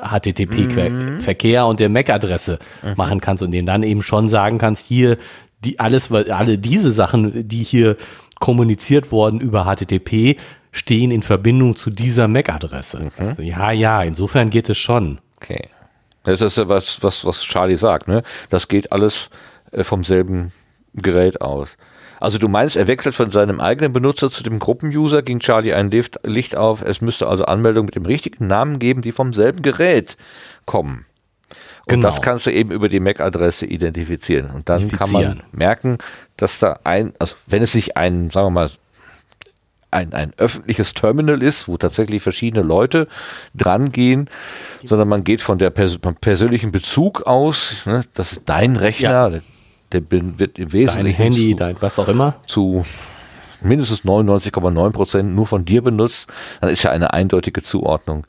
HTTP-Verkehr mhm. und der MAC-Adresse mhm. machen kannst und denen dann eben schon sagen kannst, hier die alles, alle diese Sachen, die hier kommuniziert wurden über HTTP, stehen in Verbindung zu dieser MAC-Adresse. Mhm. Also, ja, ja, insofern geht es schon. Okay. Das ist ja was, was, was Charlie sagt, ne? Das geht alles äh, vom selben Gerät aus. Also du meinst, er wechselt von seinem eigenen Benutzer zu dem Gruppenuser, ging Charlie ein Licht auf, es müsste also Anmeldungen mit dem richtigen Namen geben, die vom selben Gerät kommen. Und genau. das kannst du eben über die MAC-Adresse identifizieren. Und dann kann man merken, dass da ein, also wenn es sich ein, sagen wir mal, ein, ein öffentliches Terminal ist, wo tatsächlich verschiedene Leute dran gehen, sondern man geht von der pers persönlichen Bezug aus. Ne? Das ist dein Rechner, ja. der, der, wird im Wesentlichen dein Handy, zu, dein was auch immer zu mindestens 99,9 Prozent nur von dir benutzt. Dann ist ja eine eindeutige Zuordnung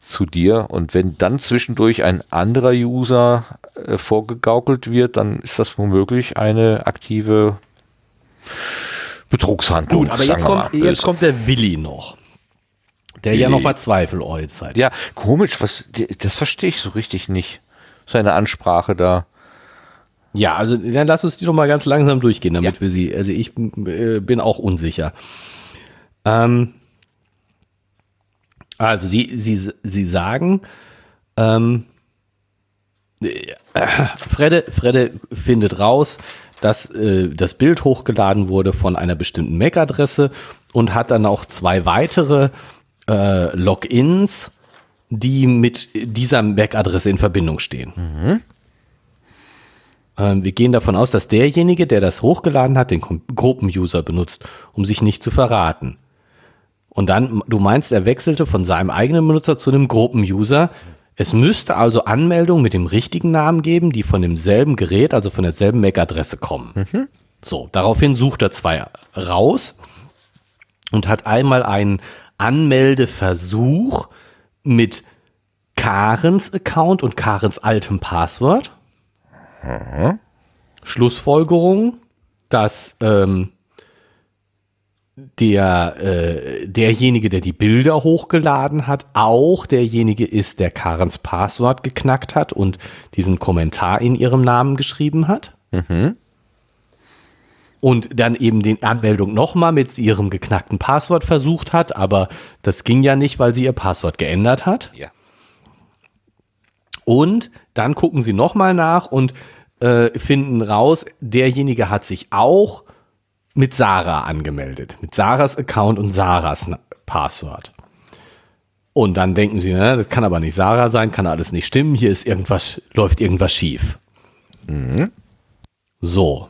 zu dir. Und wenn dann zwischendurch ein anderer User äh, vorgegaukelt wird, dann ist das womöglich eine aktive Betrugshandlung. Gut, aber jetzt kommt, jetzt kommt der Willi noch. Der ja nochmal Zweifel äußert. Ja, komisch, was, das verstehe ich so richtig nicht. Seine Ansprache da. Ja, also dann lass uns die noch mal ganz langsam durchgehen, damit ja. wir sie, also ich äh, bin auch unsicher. Ähm, also sie, sie, sie sagen, ähm, äh, Fredde, Fredde findet raus, dass äh, das Bild hochgeladen wurde von einer bestimmten MAC-Adresse und hat dann auch zwei weitere äh, Logins, die mit dieser MAC-Adresse in Verbindung stehen. Mhm. Ähm, wir gehen davon aus, dass derjenige, der das hochgeladen hat, den Gruppenuser benutzt, um sich nicht zu verraten. Und dann, du meinst, er wechselte von seinem eigenen Benutzer zu einem Gruppenuser. Es müsste also Anmeldungen mit dem richtigen Namen geben, die von demselben Gerät, also von derselben MAC-Adresse kommen. Mhm. So, daraufhin sucht er zwei raus und hat einmal einen Anmeldeversuch mit Karens Account und Karens altem Passwort. Mhm. Schlussfolgerung, dass ähm, der äh, derjenige, der die Bilder hochgeladen hat, auch derjenige ist, der Karens Passwort geknackt hat und diesen Kommentar in ihrem Namen geschrieben hat. Mhm. Und dann eben die Anmeldung nochmal mit ihrem geknackten Passwort versucht hat, aber das ging ja nicht, weil sie ihr Passwort geändert hat. Ja. Und dann gucken sie nochmal nach und äh, finden raus, derjenige hat sich auch mit Sarah angemeldet. Mit Sarahs Account und Sarahs Passwort. Und dann denken sie, ne, das kann aber nicht Sarah sein, kann alles nicht stimmen, hier ist irgendwas, läuft irgendwas schief. Mhm. So.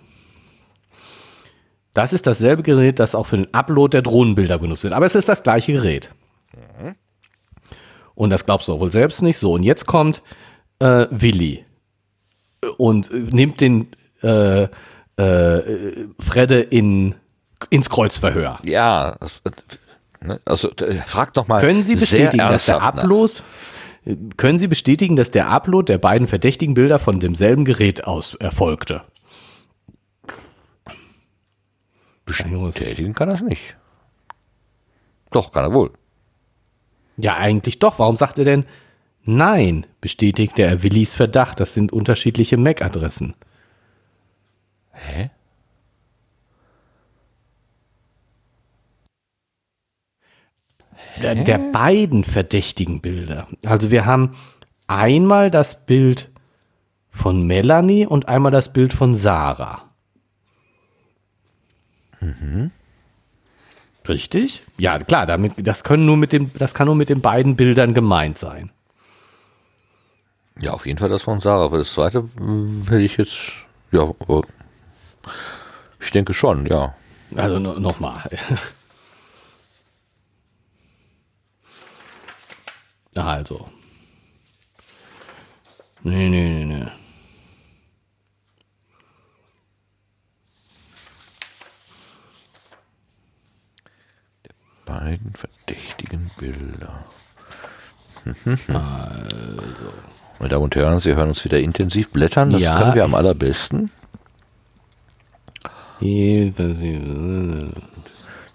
Das ist dasselbe Gerät, das auch für den Upload der Drohnenbilder benutzt wird. Aber es ist das gleiche Gerät. Mhm. Und das glaubst du wohl selbst nicht. So, und jetzt kommt äh, Willi und nimmt den äh, äh, Fredde in, ins Kreuzverhör. Ja, ne, also frag doch mal. Können Sie bestätigen, dass der Upload, können Sie bestätigen, dass der Upload der beiden verdächtigen Bilder von demselben Gerät aus erfolgte? Bestätigen kann er es nicht. Doch, kann er wohl. Ja, eigentlich doch. Warum sagt er denn, Nein, bestätigte er Willis Verdacht, das sind unterschiedliche MAC-Adressen. Hä? Der, der, beiden verdächtigen Bilder. Also wir haben einmal das Bild von Melanie und einmal das Bild von Sarah. Mhm. Richtig? Ja, klar, damit, das können nur mit dem, das kann nur mit den beiden Bildern gemeint sein. Ja, auf jeden Fall das von Sarah. Aber das zweite äh, hätte ich jetzt, ja, ich denke schon, ja. Also no, nochmal. [LAUGHS] also. Nee, nee, nee, nee. beiden verdächtigen Bilder. also. [LAUGHS] Meine Damen und Herren, Sie hören uns wieder intensiv blättern. Das ja. können wir am allerbesten.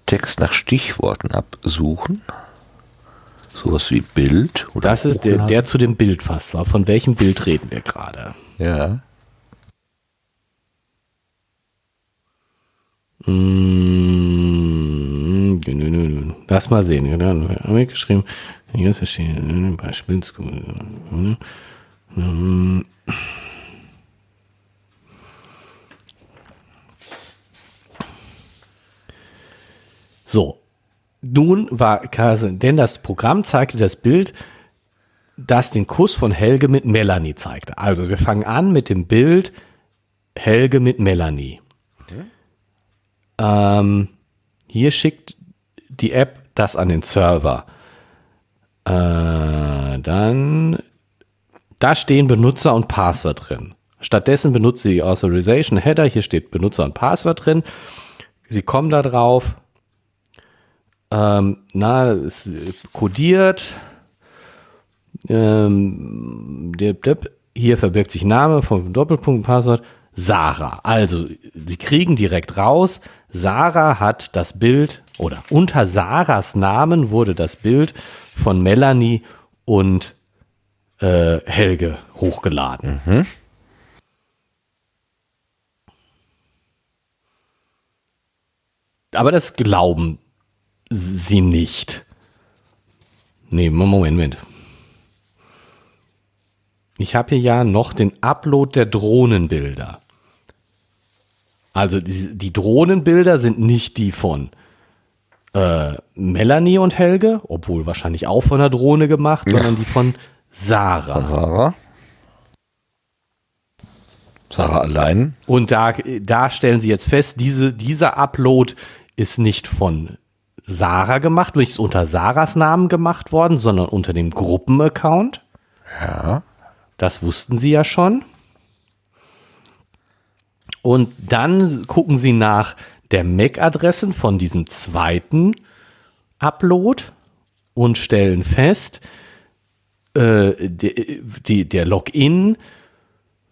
Text nach Stichworten absuchen. Sowas wie Bild. Oder das ist der, der zu dem Bild fast war. Von welchem Bild reden wir gerade? Ja. Mmh, Lass mal sehen. Ja, haben wir geschrieben. Jetzt verstehen. Beispiel. So, nun war Carson, denn das Programm zeigte das Bild, das den Kuss von Helge mit Melanie zeigte. Also wir fangen an mit dem Bild Helge mit Melanie. Okay. Ähm, hier schickt die App das an den Server. Äh, dann da stehen Benutzer und Passwort drin. Stattdessen benutze ich Authorization Header. Hier steht Benutzer und Passwort drin. Sie kommen da drauf. Ähm, na, ist kodiert. Ähm, hier verbirgt sich Name vom Doppelpunkt Passwort. Sarah. Also, sie kriegen direkt raus. Sarah hat das Bild oder unter Sarahs Namen wurde das Bild von Melanie und äh, Helge hochgeladen. Mhm. Aber das glauben sie nicht. Nee, Moment, Moment. Ich habe hier ja noch den Upload der Drohnenbilder. Also die, die Drohnenbilder sind nicht die von äh, Melanie und Helge, obwohl wahrscheinlich auch von der Drohne gemacht, sondern ja. die von Sarah. Sarah. Sarah allein. Und da, da stellen sie jetzt fest, diese, dieser Upload ist nicht von Sarah gemacht, nicht unter Sarahs Namen gemacht worden, sondern unter dem Gruppenaccount. Ja. Das wussten sie ja schon. Und dann gucken sie nach der MAC-Adressen von diesem zweiten Upload und stellen fest, äh, die, die, der Login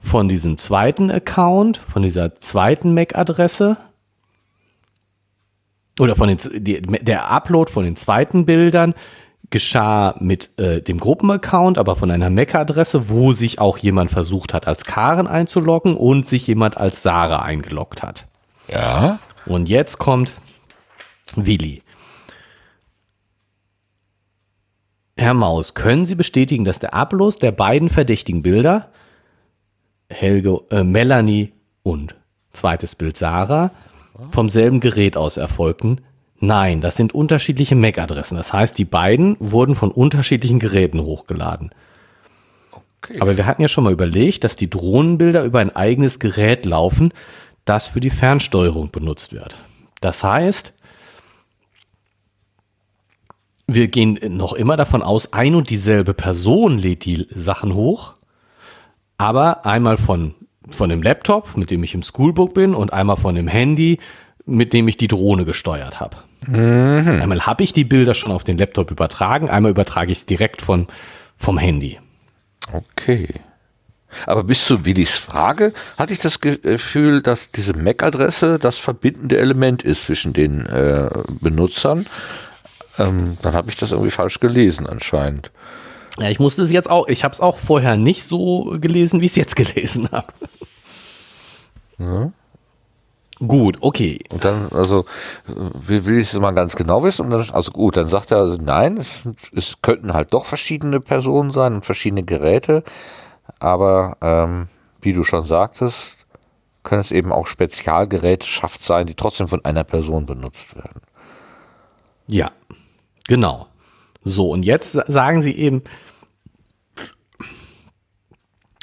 von diesem zweiten Account, von dieser zweiten MAC-Adresse oder von den, die, der Upload von den zweiten Bildern geschah mit äh, dem Gruppenaccount, aber von einer Mac-Adresse, wo sich auch jemand versucht hat, als Karen einzuloggen und sich jemand als Sarah eingeloggt hat. Ja. Und jetzt kommt Willi. Herr Maus, können Sie bestätigen, dass der Upload der beiden verdächtigen Bilder, Helge, äh, Melanie und zweites Bild Sarah, vom selben Gerät aus erfolgten? Nein, das sind unterschiedliche MAC-Adressen. Das heißt, die beiden wurden von unterschiedlichen Geräten hochgeladen. Okay. Aber wir hatten ja schon mal überlegt, dass die Drohnenbilder über ein eigenes Gerät laufen, das für die Fernsteuerung benutzt wird. Das heißt, wir gehen noch immer davon aus, ein und dieselbe Person lädt die Sachen hoch, aber einmal von, von dem Laptop, mit dem ich im Schoolbook bin, und einmal von dem Handy, mit dem ich die Drohne gesteuert habe. Mhm. Einmal habe ich die Bilder schon auf den Laptop übertragen, einmal übertrage ich es direkt von, vom Handy. Okay. Aber bis zu Willis Frage hatte ich das Gefühl, dass diese MAC-Adresse das verbindende Element ist zwischen den äh, Benutzern. Ähm, dann habe ich das irgendwie falsch gelesen anscheinend. Ja, ich musste es jetzt auch, ich habe es auch vorher nicht so gelesen, wie ich es jetzt gelesen [LAUGHS] habe. Ja. Gut, okay. Und dann, also, will, will ich es mal ganz genau wissen? Dann, also gut, dann sagt er, also, nein, es, es könnten halt doch verschiedene Personen sein und verschiedene Geräte. Aber ähm, wie du schon sagtest, können es eben auch Spezialgerätschafft sein, die trotzdem von einer Person benutzt werden. Ja, genau. So, und jetzt sagen sie eben,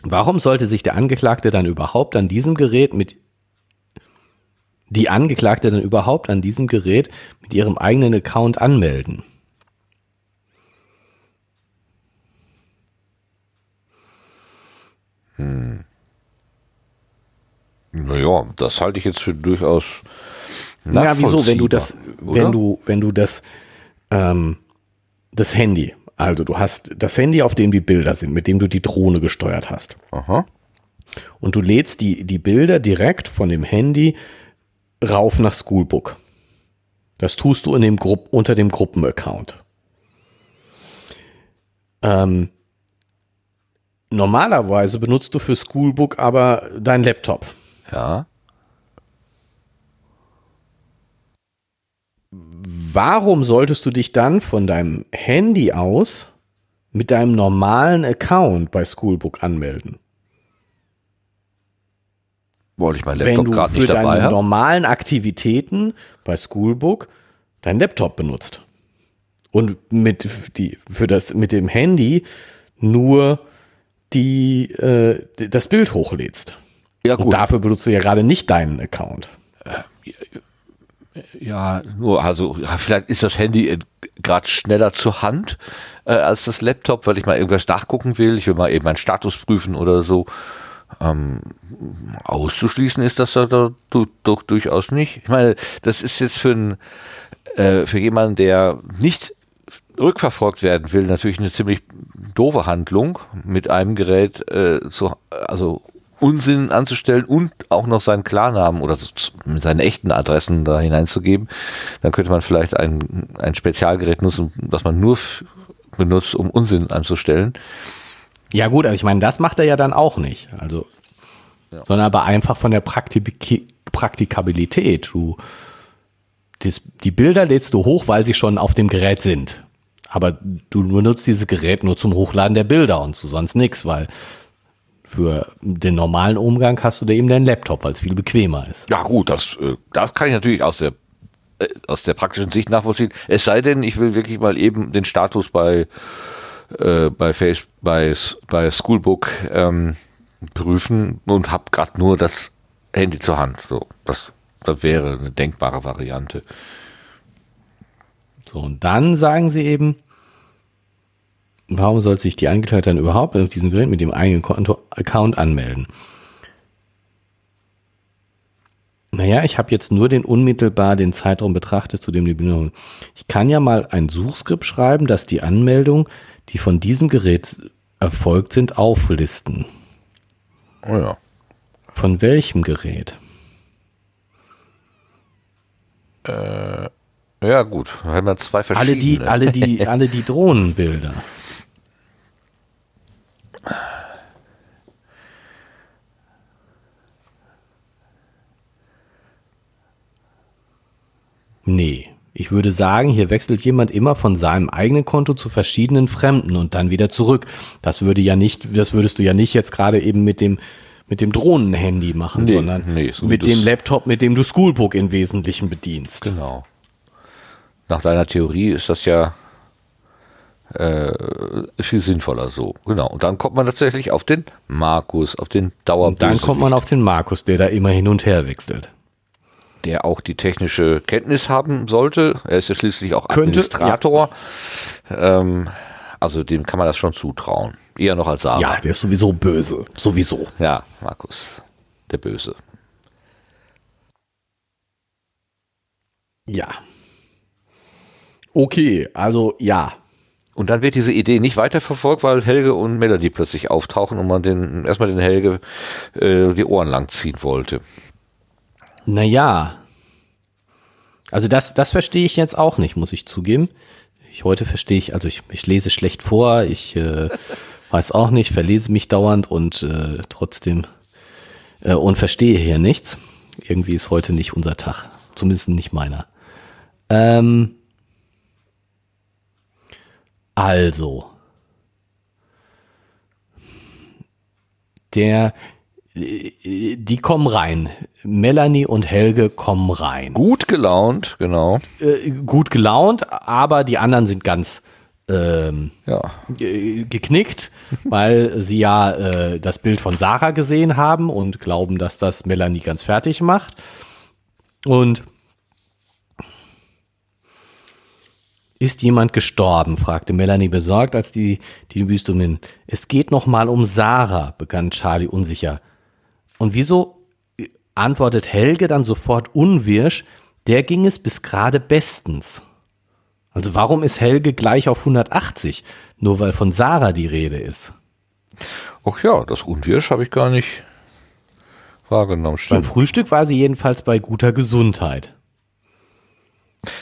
warum sollte sich der Angeklagte dann überhaupt an diesem Gerät mit die Angeklagte dann überhaupt an diesem Gerät mit ihrem eigenen Account anmelden? Hm. Naja, das halte ich jetzt für durchaus. Ja, wieso, wenn du das, oder? wenn du, wenn du das, ähm, das Handy, also du hast das Handy, auf dem die Bilder sind, mit dem du die Drohne gesteuert hast. Aha. Und du lädst die, die Bilder direkt von dem Handy rauf nach Schoolbook. Das tust du in dem Grupp, unter dem Gruppenaccount. Ähm, normalerweise benutzt du für Schoolbook aber dein Laptop. Ja. Warum solltest du dich dann von deinem Handy aus mit deinem normalen Account bei Schoolbook anmelden? Weil ich mein Laptop gerade nicht dabei. Wenn du für deine normalen Aktivitäten bei Schoolbook dein Laptop benutzt und mit die für das mit dem Handy nur die äh, das Bild hochlädst. Ja, gut. Und dafür benutzt du ja gerade nicht deinen Account. Äh, ja, nur, also vielleicht ist das Handy äh, gerade schneller zur Hand äh, als das Laptop, weil ich mal irgendwas nachgucken will. Ich will mal eben meinen Status prüfen oder so. Ähm, auszuschließen ist das doch, doch durchaus nicht. Ich meine, das ist jetzt für, ein, äh, für jemanden, der nicht rückverfolgt werden will, natürlich eine ziemlich doofe Handlung, mit einem Gerät äh, zu, also Unsinn anzustellen und auch noch seinen Klarnamen oder seine echten Adressen da hineinzugeben, dann könnte man vielleicht ein, ein Spezialgerät nutzen, das man nur benutzt, um Unsinn anzustellen. Ja gut, aber ich meine, das macht er ja dann auch nicht. Also, ja. sondern aber einfach von der Praktik Praktikabilität. Du, das, die Bilder lädst du hoch, weil sie schon auf dem Gerät sind. Aber du benutzt dieses Gerät nur zum Hochladen der Bilder und zu sonst nichts, weil für den normalen Umgang hast du da eben deinen Laptop, weil es viel bequemer ist. Ja gut, das, äh, das kann ich natürlich aus der äh, aus der praktischen Sicht nachvollziehen. Es sei denn, ich will wirklich mal eben den Status bei äh, bei Face, bei bei Schoolbook ähm, prüfen und habe gerade nur das Handy zur Hand. So, das, das wäre eine denkbare Variante. So, und dann sagen sie eben, warum soll sich die Angeklagte dann überhaupt auf diesem Gerät mit dem eigenen Konto-Account anmelden? Naja, ich habe jetzt nur den unmittelbar den Zeitraum betrachtet, zu dem die Benennung. Ich kann ja mal ein Suchskript schreiben, dass die Anmeldungen, die von diesem Gerät erfolgt sind, auflisten. Oh ja. Von welchem Gerät? Äh, ja, gut. Wir haben ja zwei verschiedene. Alle die, alle [LAUGHS] die, alle die Drohnenbilder. Nee. Ich würde sagen, hier wechselt jemand immer von seinem eigenen Konto zu verschiedenen Fremden und dann wieder zurück. Das würde ja nicht, das würdest du ja nicht jetzt gerade eben mit dem mit dem Drohnenhandy machen, nee, sondern nee, so mit dem Laptop, mit dem du Schoolbook im Wesentlichen bedienst. Genau. Nach deiner Theorie ist das ja äh, viel sinnvoller so. Genau. Und dann kommt man tatsächlich auf den Markus, auf den Dauerbösewicht. Und dann kommt man auf den Markus, der da immer hin und her wechselt. Der auch die technische Kenntnis haben sollte. Er ist ja schließlich auch Könnte, Administrator. Ja. Ähm, also dem kann man das schon zutrauen. Eher noch als Sarah. Ja, der ist sowieso böse. Sowieso. Ja, Markus. Der Böse. Ja. Okay, also ja. Und dann wird diese Idee nicht weiterverfolgt, weil Helge und Melody plötzlich auftauchen und man den, erstmal den Helge äh, die Ohren lang ziehen wollte. Naja. Also das, das verstehe ich jetzt auch nicht, muss ich zugeben. Ich, heute verstehe ich, also ich, ich lese schlecht vor, ich äh, [LAUGHS] weiß auch nicht, verlese mich dauernd und äh, trotzdem äh, und verstehe hier nichts. Irgendwie ist heute nicht unser Tag, zumindest nicht meiner. Ähm, also, der, die kommen rein. Melanie und Helge kommen rein. Gut gelaunt, genau. Äh, gut gelaunt, aber die anderen sind ganz ähm, ja. geknickt, [LAUGHS] weil sie ja äh, das Bild von Sarah gesehen haben und glauben, dass das Melanie ganz fertig macht. Und Ist jemand gestorben? fragte Melanie besorgt, als die, die Wüstungen. Es geht noch mal um Sarah, begann Charlie unsicher. Und wieso antwortet Helge dann sofort unwirsch, der ging es bis gerade bestens. Also warum ist Helge gleich auf 180? Nur weil von Sarah die Rede ist. Ach ja, das Unwirsch habe ich gar nicht wahrgenommen. Stimmt. Beim Frühstück war sie jedenfalls bei guter Gesundheit.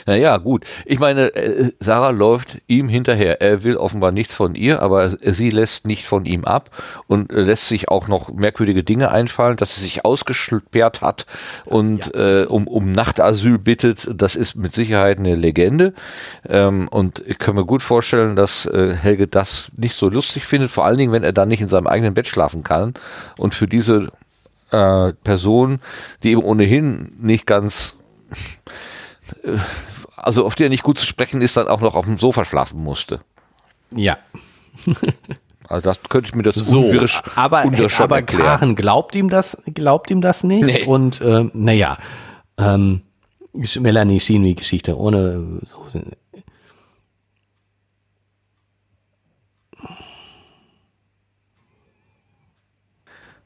Naja, gut. Ich meine, äh, Sarah läuft ihm hinterher. Er will offenbar nichts von ihr, aber sie lässt nicht von ihm ab und lässt sich auch noch merkwürdige Dinge einfallen, dass sie sich ausgesperrt hat und ja. äh, um, um Nachtasyl bittet. Das ist mit Sicherheit eine Legende. Ähm, und ich kann mir gut vorstellen, dass äh, Helge das nicht so lustig findet, vor allen Dingen, wenn er dann nicht in seinem eigenen Bett schlafen kann. Und für diese äh, Person, die eben ohnehin nicht ganz also auf der nicht gut zu sprechen ist, dann auch noch auf dem Sofa schlafen musste. Ja. Also das könnte ich mir das so, unwirsch, aber, unwirsch aber erklären. Karen glaubt ihm das, glaubt ihm das nicht nee. und äh, naja, ähm, Melanie schien wie Geschichte ohne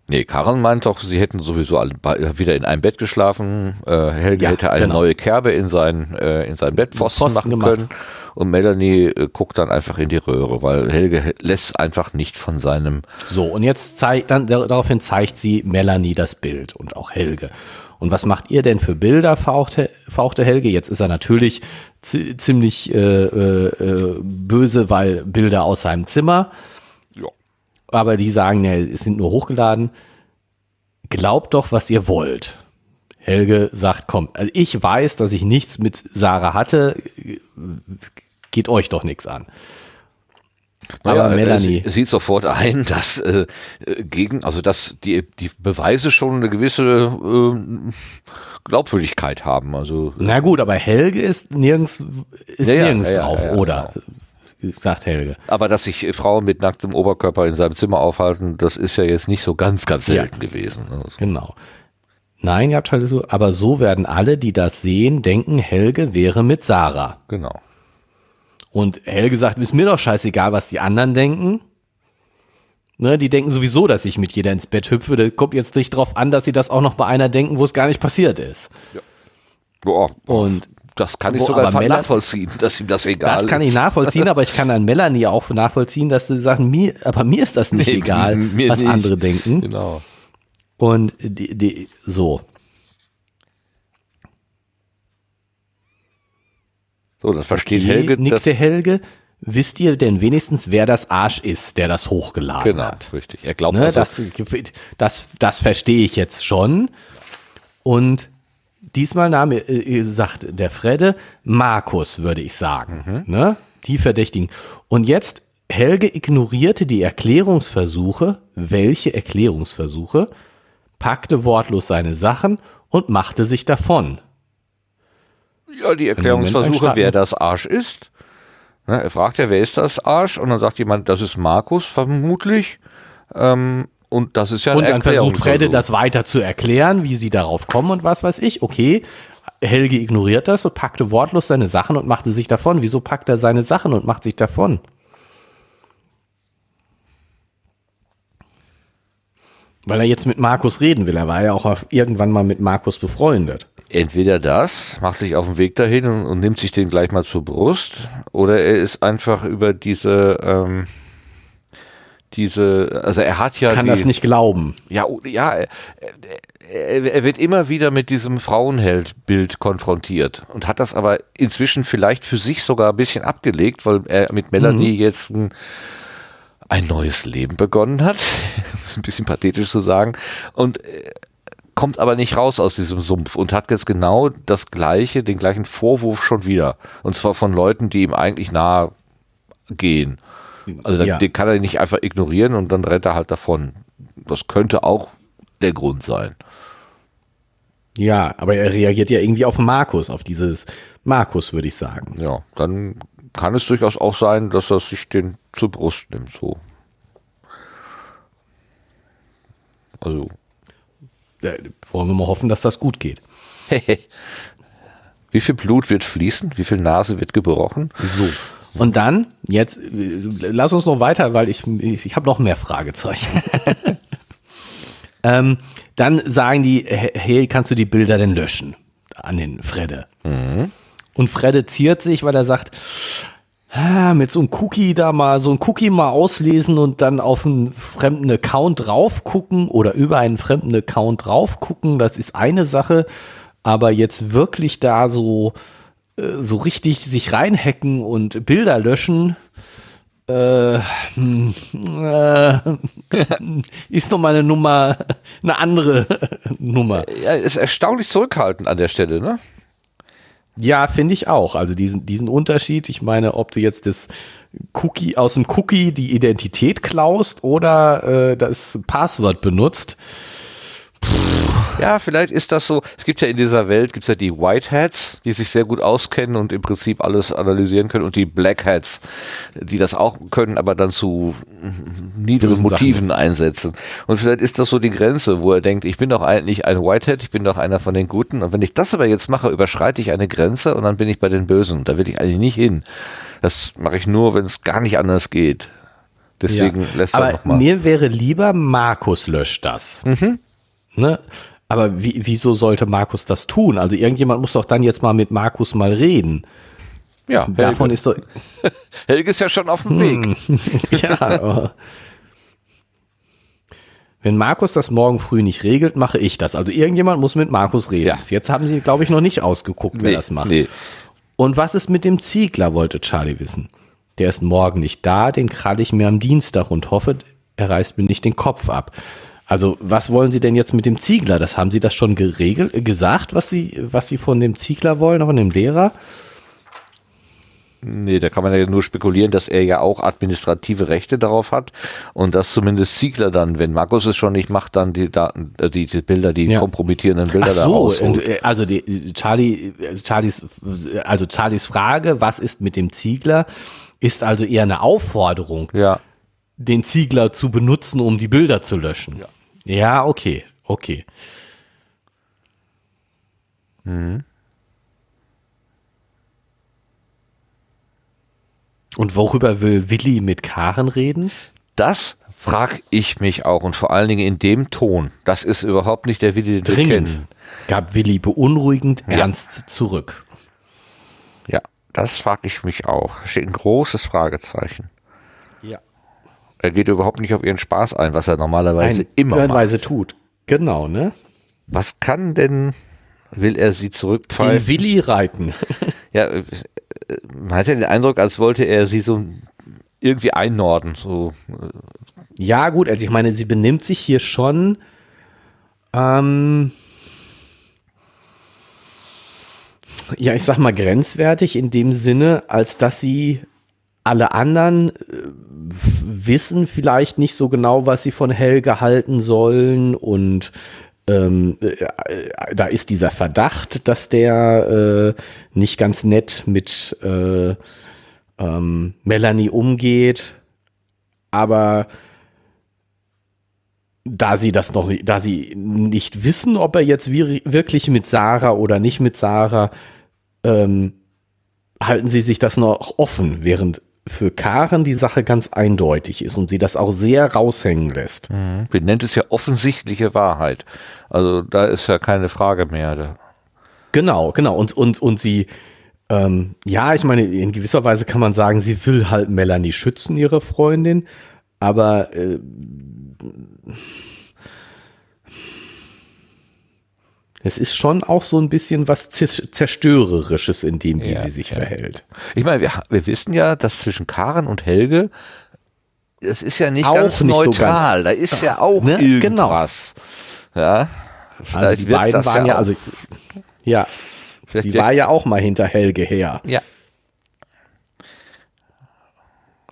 Nee, Karen meint doch, sie hätten sowieso alle wieder in einem Bett geschlafen. Äh, Helge ja, hätte eine genau. neue Kerbe in sein, äh, in sein Bettpfosten machen gemacht. können. und Melanie äh, guckt dann einfach in die Röhre, weil Helge lässt einfach nicht von seinem. So, und jetzt zeigt dann daraufhin zeigt sie Melanie das Bild und auch Helge. Und was macht ihr denn für Bilder, fauchte, fauchte Helge? Jetzt ist er natürlich ziemlich äh, äh, äh, böse, weil Bilder aus seinem Zimmer. Aber die sagen, ja, es sind nur hochgeladen. Glaubt doch, was ihr wollt. Helge sagt, komm, also ich weiß, dass ich nichts mit Sarah hatte, geht euch doch nichts an. Naja, Aber Melanie es sieht sofort ein, dass äh, gegen, also dass die, die Beweise schon eine gewisse äh, Glaubwürdigkeit haben. Also na gut, aber Helge ist nirgends ist ja, nirgends ja, drauf, ja, oder? Genau. Sagt Helge. Aber dass sich Frauen mit nacktem Oberkörper in seinem Zimmer aufhalten, das ist ja jetzt nicht so ganz, ganz selten gewesen. Also. Genau. Nein, halt so, aber so werden alle, die das sehen, denken, Helge wäre mit Sarah. Genau. Und Helge sagt, ist mir doch scheißegal, was die anderen denken. Ne, die denken sowieso, dass ich mit jeder ins Bett hüpfe. Da kommt jetzt nicht drauf an, dass sie das auch noch bei einer denken, wo es gar nicht passiert ist. Ja. Boah, und das kann ich wo, sogar nachvollziehen, dass ihm das egal ist. Das kann ich nachvollziehen, aber ich kann an Melanie auch nachvollziehen, dass sie sagen, mir, aber mir ist das nicht nee, egal, was nicht. andere denken. Genau. Und die, die, so. So, dann versteht okay, Helge. Nickte Helge. Wisst ihr denn wenigstens, wer das Arsch ist, der das hochgeladen genau, hat? Genau, richtig. Er glaubt ne, also, das, das, das verstehe ich jetzt schon. Und diesmal nahm, äh, sagt der Fredde, Markus, würde ich sagen. Mhm. Ne? Die Verdächtigen. Und jetzt, Helge ignorierte die Erklärungsversuche. Welche Erklärungsversuche? Packte wortlos seine Sachen und machte sich davon. Ja, die Erklärungsversuche, wer das Arsch ist. Ne, er fragt ja, wer ist das Arsch? Und dann sagt jemand, das ist Markus vermutlich. Ähm, und das ist ja ein Und dann versucht Fredde das weiter zu erklären, wie sie darauf kommen und was weiß ich. Okay, Helge ignoriert das und packte wortlos seine Sachen und machte sich davon. Wieso packt er seine Sachen und macht sich davon? Weil er jetzt mit Markus reden will. Er war ja auch irgendwann mal mit Markus befreundet entweder das, macht sich auf den Weg dahin und, und, nimmt sich den gleich mal zur Brust, oder er ist einfach über diese, ähm, diese, also er hat ja. Kann die, das nicht glauben. Ja, ja, er, er, wird immer wieder mit diesem Frauenheldbild konfrontiert und hat das aber inzwischen vielleicht für sich sogar ein bisschen abgelegt, weil er mit Melanie mhm. jetzt ein, ein neues Leben begonnen hat. [LAUGHS] Ist ein bisschen pathetisch zu sagen. Und äh, kommt aber nicht raus aus diesem Sumpf und hat jetzt genau das gleiche, den gleichen Vorwurf schon wieder. Und zwar von Leuten, die ihm eigentlich nahe gehen. Also ja. den kann er nicht einfach ignorieren und dann rennt er halt davon. Das könnte auch der Grund sein. Ja, aber er reagiert ja irgendwie auf Markus, auf dieses Markus, würde ich sagen. Ja, dann kann es durchaus auch sein, dass er sich den zur Brust nimmt, so. Also wollen wir mal hoffen, dass das gut geht. [LAUGHS] Wie viel Blut wird fließen? Wie viel Nase wird gebrochen? So. Und dann, jetzt, lass uns noch weiter, weil ich, ich, ich habe noch mehr Fragezeichen. [LAUGHS] ähm, dann sagen die, hey, kannst du die Bilder denn löschen? An den Fredde. Mhm. Und Fredde ziert sich, weil er sagt, mit so einem Cookie da mal, so ein Cookie mal auslesen und dann auf einen fremden Account drauf gucken oder über einen fremden Account drauf gucken, das ist eine Sache, aber jetzt wirklich da so, so richtig sich reinhacken und Bilder löschen, äh, hm, äh, ist nochmal eine Nummer, eine andere [LAUGHS] Nummer. Ja, ist erstaunlich zurückhaltend an der Stelle, ne? Ja, finde ich auch. Also diesen, diesen Unterschied, ich meine, ob du jetzt das Cookie aus dem Cookie die Identität klaust oder äh, das Passwort benutzt. Ja, vielleicht ist das so. Es gibt ja in dieser Welt gibt's ja die White Hats, die sich sehr gut auskennen und im Prinzip alles analysieren können, und die Black Hats, die das auch können, aber dann zu niederen Motiven einsetzen. Und vielleicht ist das so die Grenze, wo er denkt, ich bin doch eigentlich ein White Hat, ich bin doch einer von den Guten. Und wenn ich das aber jetzt mache, überschreite ich eine Grenze und dann bin ich bei den Bösen. Da will ich eigentlich nicht hin. Das mache ich nur, wenn es gar nicht anders geht. Deswegen ja. lässt er nochmal. Mir wäre lieber, Markus löscht das. Mhm. Ne? Aber wie, wieso sollte Markus das tun? Also irgendjemand muss doch dann jetzt mal mit Markus mal reden. Ja, Helge. davon ist doch. [LAUGHS] Helge ist ja schon auf dem Weg. Hm. [LAUGHS] ja. Wenn Markus das morgen früh nicht regelt, mache ich das. Also irgendjemand muss mit Markus reden. Ja. Bis jetzt haben sie, glaube ich, noch nicht ausgeguckt, wer nee, das macht. Nee. Und was ist mit dem Ziegler, wollte Charlie wissen. Der ist morgen nicht da, den kralle ich mir am Dienstag und hoffe, er reißt mir nicht den Kopf ab. Also, was wollen Sie denn jetzt mit dem Ziegler? Das haben Sie das schon geregelt, gesagt, was Sie, was Sie von dem Ziegler wollen, von dem Lehrer? Nee, da kann man ja nur spekulieren, dass er ja auch administrative Rechte darauf hat und dass zumindest Ziegler dann, wenn Markus es schon nicht macht, dann die Daten, äh, die, die Bilder, die ja. kompromittierenden Bilder Ach so, da äh, also die, Charlie, Charlies, also Charlies Frage, was ist mit dem Ziegler, ist also eher eine Aufforderung, ja. Den Ziegler zu benutzen, um die Bilder zu löschen. Ja, ja okay, okay. Mhm. Und worüber will Willi mit Karen reden? Das frage ich mich auch und vor allen Dingen in dem Ton. Das ist überhaupt nicht der Willi, den Dringend, wir kennen. gab Willi beunruhigend ja. ernst zurück. Ja, das frage ich mich auch. Da steht ein großes Fragezeichen. Er geht überhaupt nicht auf ihren Spaß ein, was er normalerweise ein, immer macht. tut. Genau, ne? Was kann denn, will er sie zurückpfeifen? Den Willi reiten. [LAUGHS] ja, man hat ja den Eindruck, als wollte er sie so irgendwie einnorden. So. Ja, gut, also ich meine, sie benimmt sich hier schon. Ähm, ja, ich sag mal grenzwertig in dem Sinne, als dass sie alle anderen äh, wissen vielleicht nicht so genau, was sie von Helge halten sollen und ähm, äh, da ist dieser Verdacht, dass der äh, nicht ganz nett mit äh, ähm, Melanie umgeht, aber da sie das noch, da sie nicht wissen, ob er jetzt wirklich mit Sarah oder nicht mit Sarah, ähm, halten sie sich das noch offen, während für Karen die Sache ganz eindeutig ist und sie das auch sehr raushängen lässt. Mhm. Wir nennen es ja offensichtliche Wahrheit. Also da ist ja keine Frage mehr. Genau, genau. Und, und, und sie, ähm, ja, ich meine, in gewisser Weise kann man sagen, sie will halt Melanie schützen, ihre Freundin, aber äh, es ist schon auch so ein bisschen was Zerstörerisches in dem, wie ja, sie sich ja. verhält. Ich meine, wir, wir wissen ja, dass zwischen Karen und Helge, es ist ja nicht auch ganz nicht neutral, so ganz, da ist ja auch ne? Genau. irgendwas. Genau. Ja, vielleicht also die beiden waren ja, ja also ja, vielleicht die war ja auch mal hinter Helge her. Ja.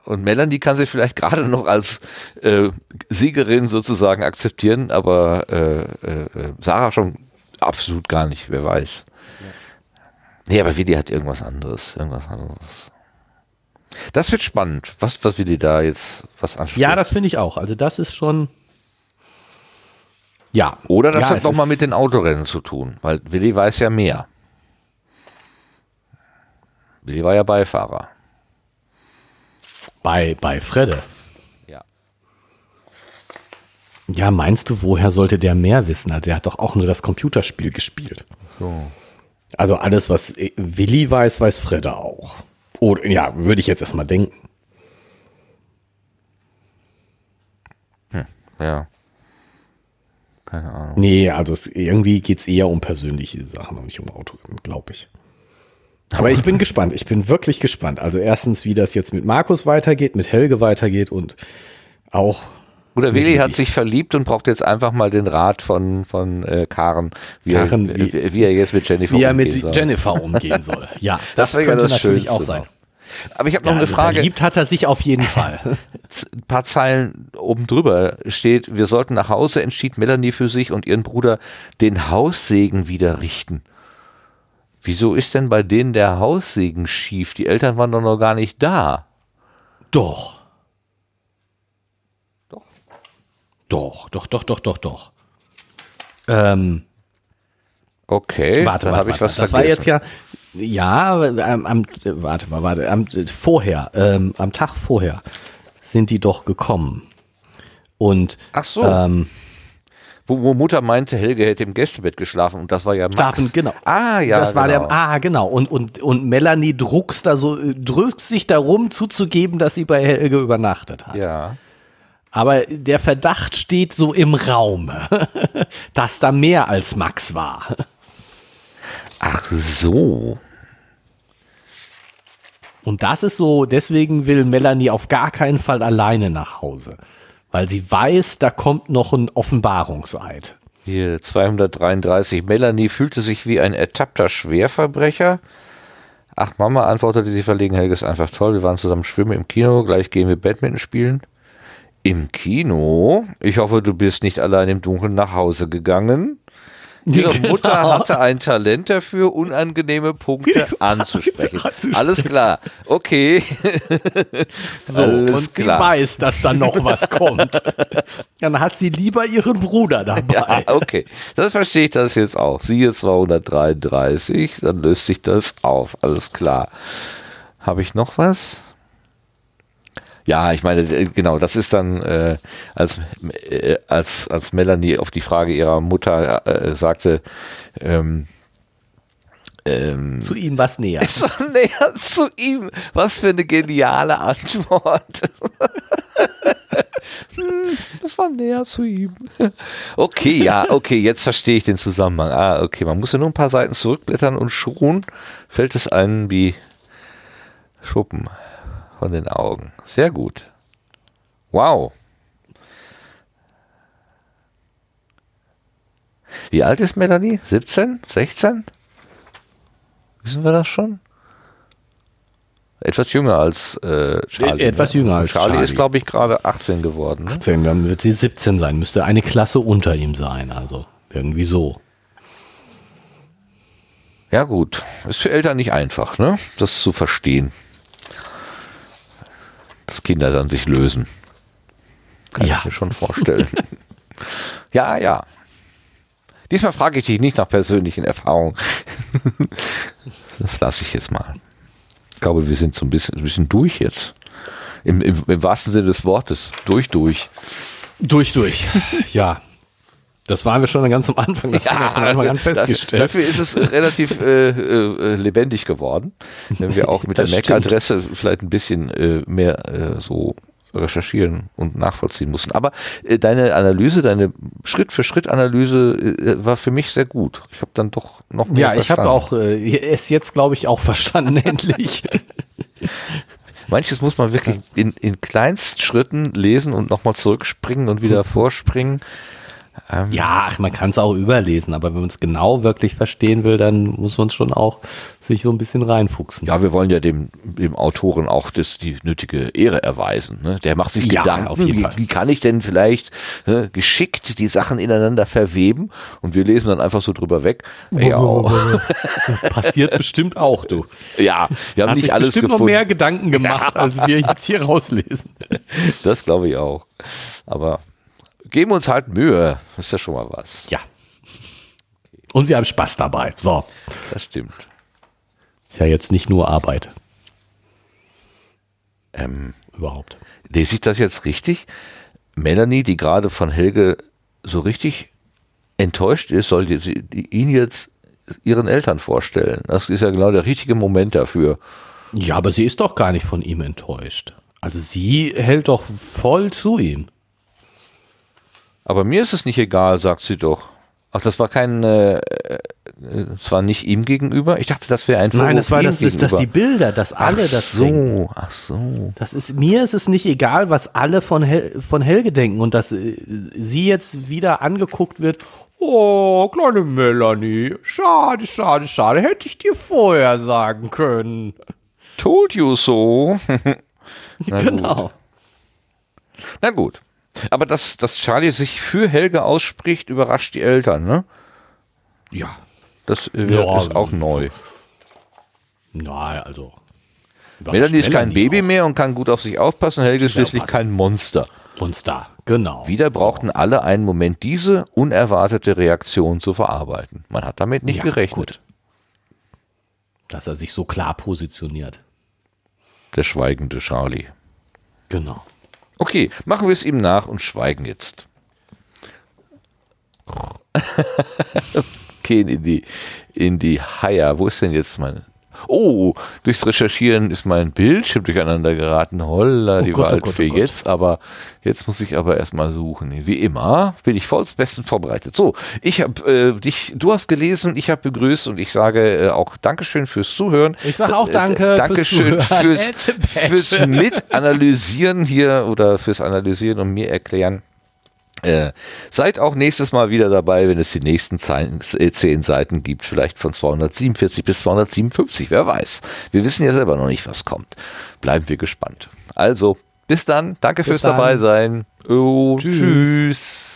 Und Melanie kann sich vielleicht gerade noch als äh, Siegerin sozusagen akzeptieren, aber äh, äh, Sarah schon absolut gar nicht, wer weiß. Ja. Nee, aber Willi hat irgendwas anderes, irgendwas anderes. Das wird spannend, was, was Willi da jetzt was anspricht. Ja, das finde ich auch. Also das ist schon. Ja. Oder das ja, hat nochmal mit den Autorennen zu tun, weil Willi weiß ja mehr. Willi war ja Beifahrer. Bei, bei Fredde. Ja, meinst du, woher sollte der mehr wissen? Also er hat doch auch nur das Computerspiel gespielt. So. Also alles, was Willi weiß, weiß Fredda auch. Oder ja, würde ich jetzt erstmal denken. Hm, ja. Keine Ahnung. Nee, also es, irgendwie geht es eher um persönliche Sachen und nicht um Autorennen, glaube ich. Aber ich bin [LAUGHS] gespannt. Ich bin wirklich gespannt. Also erstens, wie das jetzt mit Markus weitergeht, mit Helge weitergeht und auch oder Willi hat sich verliebt und braucht jetzt einfach mal den Rat von, von äh, Karen, wie, Karen er, wie, wie, er jetzt mit Jennifer wie umgehen soll. Wie er mit Jennifer umgehen soll. [LAUGHS] Ja, das, das könnte das natürlich Schönste auch sein. Aber ich habe noch ja, eine also Frage. Verliebt hat er sich auf jeden Fall. [LAUGHS] Ein paar Zeilen oben drüber steht, wir sollten nach Hause, entschied Melanie für sich und ihren Bruder den Haussegen wieder richten. Wieso ist denn bei denen der Haussegen schief? Die Eltern waren doch noch gar nicht da. Doch. Doch, doch, doch, doch, doch, doch. Ähm, okay, warte, dann habe ich was das vergessen. war jetzt ja, ja, am, am, warte mal, warte, am, vorher, ähm, am Tag vorher sind die doch gekommen. Und Ach so. Ähm, Wo, wo, Mutter meinte, Helge hätte im Gästebett geschlafen und das war ja Max. Schlafen, genau. Ah, ja. Das war genau. der, ah, genau. Und, und, und Melanie druckst da so, drückt sich darum zuzugeben, dass sie bei Helge übernachtet hat. Ja. Aber der Verdacht steht so im Raum, [LAUGHS] dass da mehr als Max war. Ach so. Und das ist so, deswegen will Melanie auf gar keinen Fall alleine nach Hause weil sie weiß, da kommt noch ein Offenbarungseid. Hier 233. Melanie fühlte sich wie ein ertappter Schwerverbrecher. Ach, Mama, antwortete sie verlegen. Helge ist einfach toll. Wir waren zusammen schwimmen im Kino. Gleich gehen wir Badminton spielen. Im Kino? Ich hoffe, du bist nicht allein im Dunkeln nach Hause gegangen. Ihre genau. Mutter hatte ein Talent dafür, unangenehme Punkte anzusprechen. Alles klar. Okay. So, Alles und klar. sie weiß, dass da noch was kommt. Dann hat sie lieber ihren Bruder dabei. Ja, okay. Das verstehe ich das jetzt auch. Siehe 233, dann löst sich das auf. Alles klar. Habe ich noch was? Ja, ich meine, äh, genau, das ist dann, äh, als, äh, als, als Melanie auf die Frage ihrer Mutter äh, sagte, ähm, ähm, zu ihm was näher. [LAUGHS] Es war näher zu ihm. Was für eine geniale Antwort. [LAUGHS] hm, das war näher zu ihm. Okay, ja, okay, jetzt verstehe ich den Zusammenhang. Ah, okay, man muss ja nur ein paar Seiten zurückblättern und schon fällt es einem wie Schuppen von den Augen. Sehr gut. Wow. Wie alt ist Melanie? 17? 16? Wissen wir das schon? Etwas jünger als äh, Charlie. Etwas ne? jünger als Charlie. Charlie ist, glaube ich, gerade 18 geworden. Ne? 18, dann wird sie 17 sein. Müsste eine Klasse unter ihm sein. Also irgendwie so. Ja, gut. Ist für Eltern nicht einfach, ne? Das zu verstehen dass Kinder dann sich lösen. Kann ja. ich mir schon vorstellen. [LAUGHS] ja, ja. Diesmal frage ich dich nicht nach persönlichen Erfahrungen. das lasse ich jetzt mal. Ich glaube, wir sind so ein bisschen, ein bisschen durch jetzt. Im, im, Im wahrsten Sinne des Wortes. Durch, durch. Durch, durch. [LAUGHS] ja. Das waren wir schon ganz am Anfang, das ja, haben wir von Anfang an festgestellt. Dafür ist es relativ äh, äh, lebendig geworden, wenn wir auch mit der MAC-Adresse vielleicht ein bisschen äh, mehr äh, so recherchieren und nachvollziehen mussten. Aber äh, deine Analyse, deine Schritt-für-Schritt-Analyse äh, war für mich sehr gut. Ich habe dann doch noch mehr Ja, ich habe auch äh, es jetzt, glaube ich, auch [LAUGHS] verstanden, endlich. Manches muss man wirklich in, in Kleinstschritten lesen und nochmal zurückspringen und wieder vorspringen. Ähm, ja, ach, man kann es auch überlesen, aber wenn man es genau wirklich verstehen will, dann muss man es schon auch sich so ein bisschen reinfuchsen. Ja, wir wollen ja dem, dem Autoren auch das, die nötige Ehre erweisen. Ne? Der macht sich ja, Gedanken, wie, wie, kann ich denn vielleicht ne, geschickt die Sachen ineinander verweben und wir lesen dann einfach so drüber weg. Ja, [LAUGHS] Passiert bestimmt auch, du. Ja, wir haben Hat nicht sich alles bestimmt gefunden. noch mehr Gedanken gemacht, ja. [LAUGHS] als wir jetzt hier rauslesen. Das glaube ich auch. Aber geben uns halt Mühe. Das ist ja schon mal was. Ja. Und wir haben Spaß dabei. So. Das stimmt. Ist ja jetzt nicht nur Arbeit. Ähm, Überhaupt. Lese ich das jetzt richtig? Melanie, die gerade von Helge so richtig enttäuscht ist, soll sie ihn jetzt ihren Eltern vorstellen. Das ist ja genau der richtige Moment dafür. Ja, aber sie ist doch gar nicht von ihm enttäuscht. Also sie hält doch voll zu ihm. Aber mir ist es nicht egal, sagt sie doch. Ach, das war kein, äh, äh das war nicht ihm gegenüber. Ich dachte, das wäre ein Vorwurf Nein, das war das, das, das die Bilder, dass alle ach das so, denken. Ach so. Das ist mir ist es nicht egal, was alle von Hel von Helge denken und dass äh, sie jetzt wieder angeguckt wird. Oh, kleine Melanie, schade, schade, schade, hätte ich dir vorher sagen können. Told you so. [LAUGHS] Na [LAUGHS] genau. Na gut. Aber dass, dass Charlie sich für Helge ausspricht, überrascht die Eltern, ne? Ja. Das äh, ja, ist auch neu. Nein, also. Melanie ist kein Baby auch. mehr und kann gut auf sich aufpassen. Helge ist schließlich kein Monster. Monster, genau. Wieder brauchten so. alle einen Moment, diese unerwartete Reaktion zu verarbeiten. Man hat damit nicht ja, gerechnet. Gut. Dass er sich so klar positioniert. Der schweigende Charlie. Genau. Okay, machen wir es ihm nach und schweigen jetzt. [LAUGHS] Gehen in die, in die Haier. Wo ist denn jetzt meine? Oh, durchs Recherchieren ist mein Bildschirm durcheinander geraten. Holla, oh die Gott, Waldfee. Oh, oh jetzt aber, jetzt muss ich aber erstmal suchen. Wie immer bin ich vollst bestens vorbereitet. So, ich habe äh, dich, du hast gelesen, ich habe begrüßt und ich sage äh, auch Dankeschön fürs Zuhören. Ich sage auch Danke. Äh, Dankeschön fürs, fürs, fürs Mitanalysieren hier oder fürs Analysieren und mir erklären äh, seid auch nächstes Mal wieder dabei, wenn es die nächsten äh, zehn Seiten gibt, vielleicht von 247 bis 257, wer weiß. Wir wissen ja selber noch nicht, was kommt. Bleiben wir gespannt. Also, bis dann, danke bis fürs dann. dabei sein. Oh, tschüss. tschüss.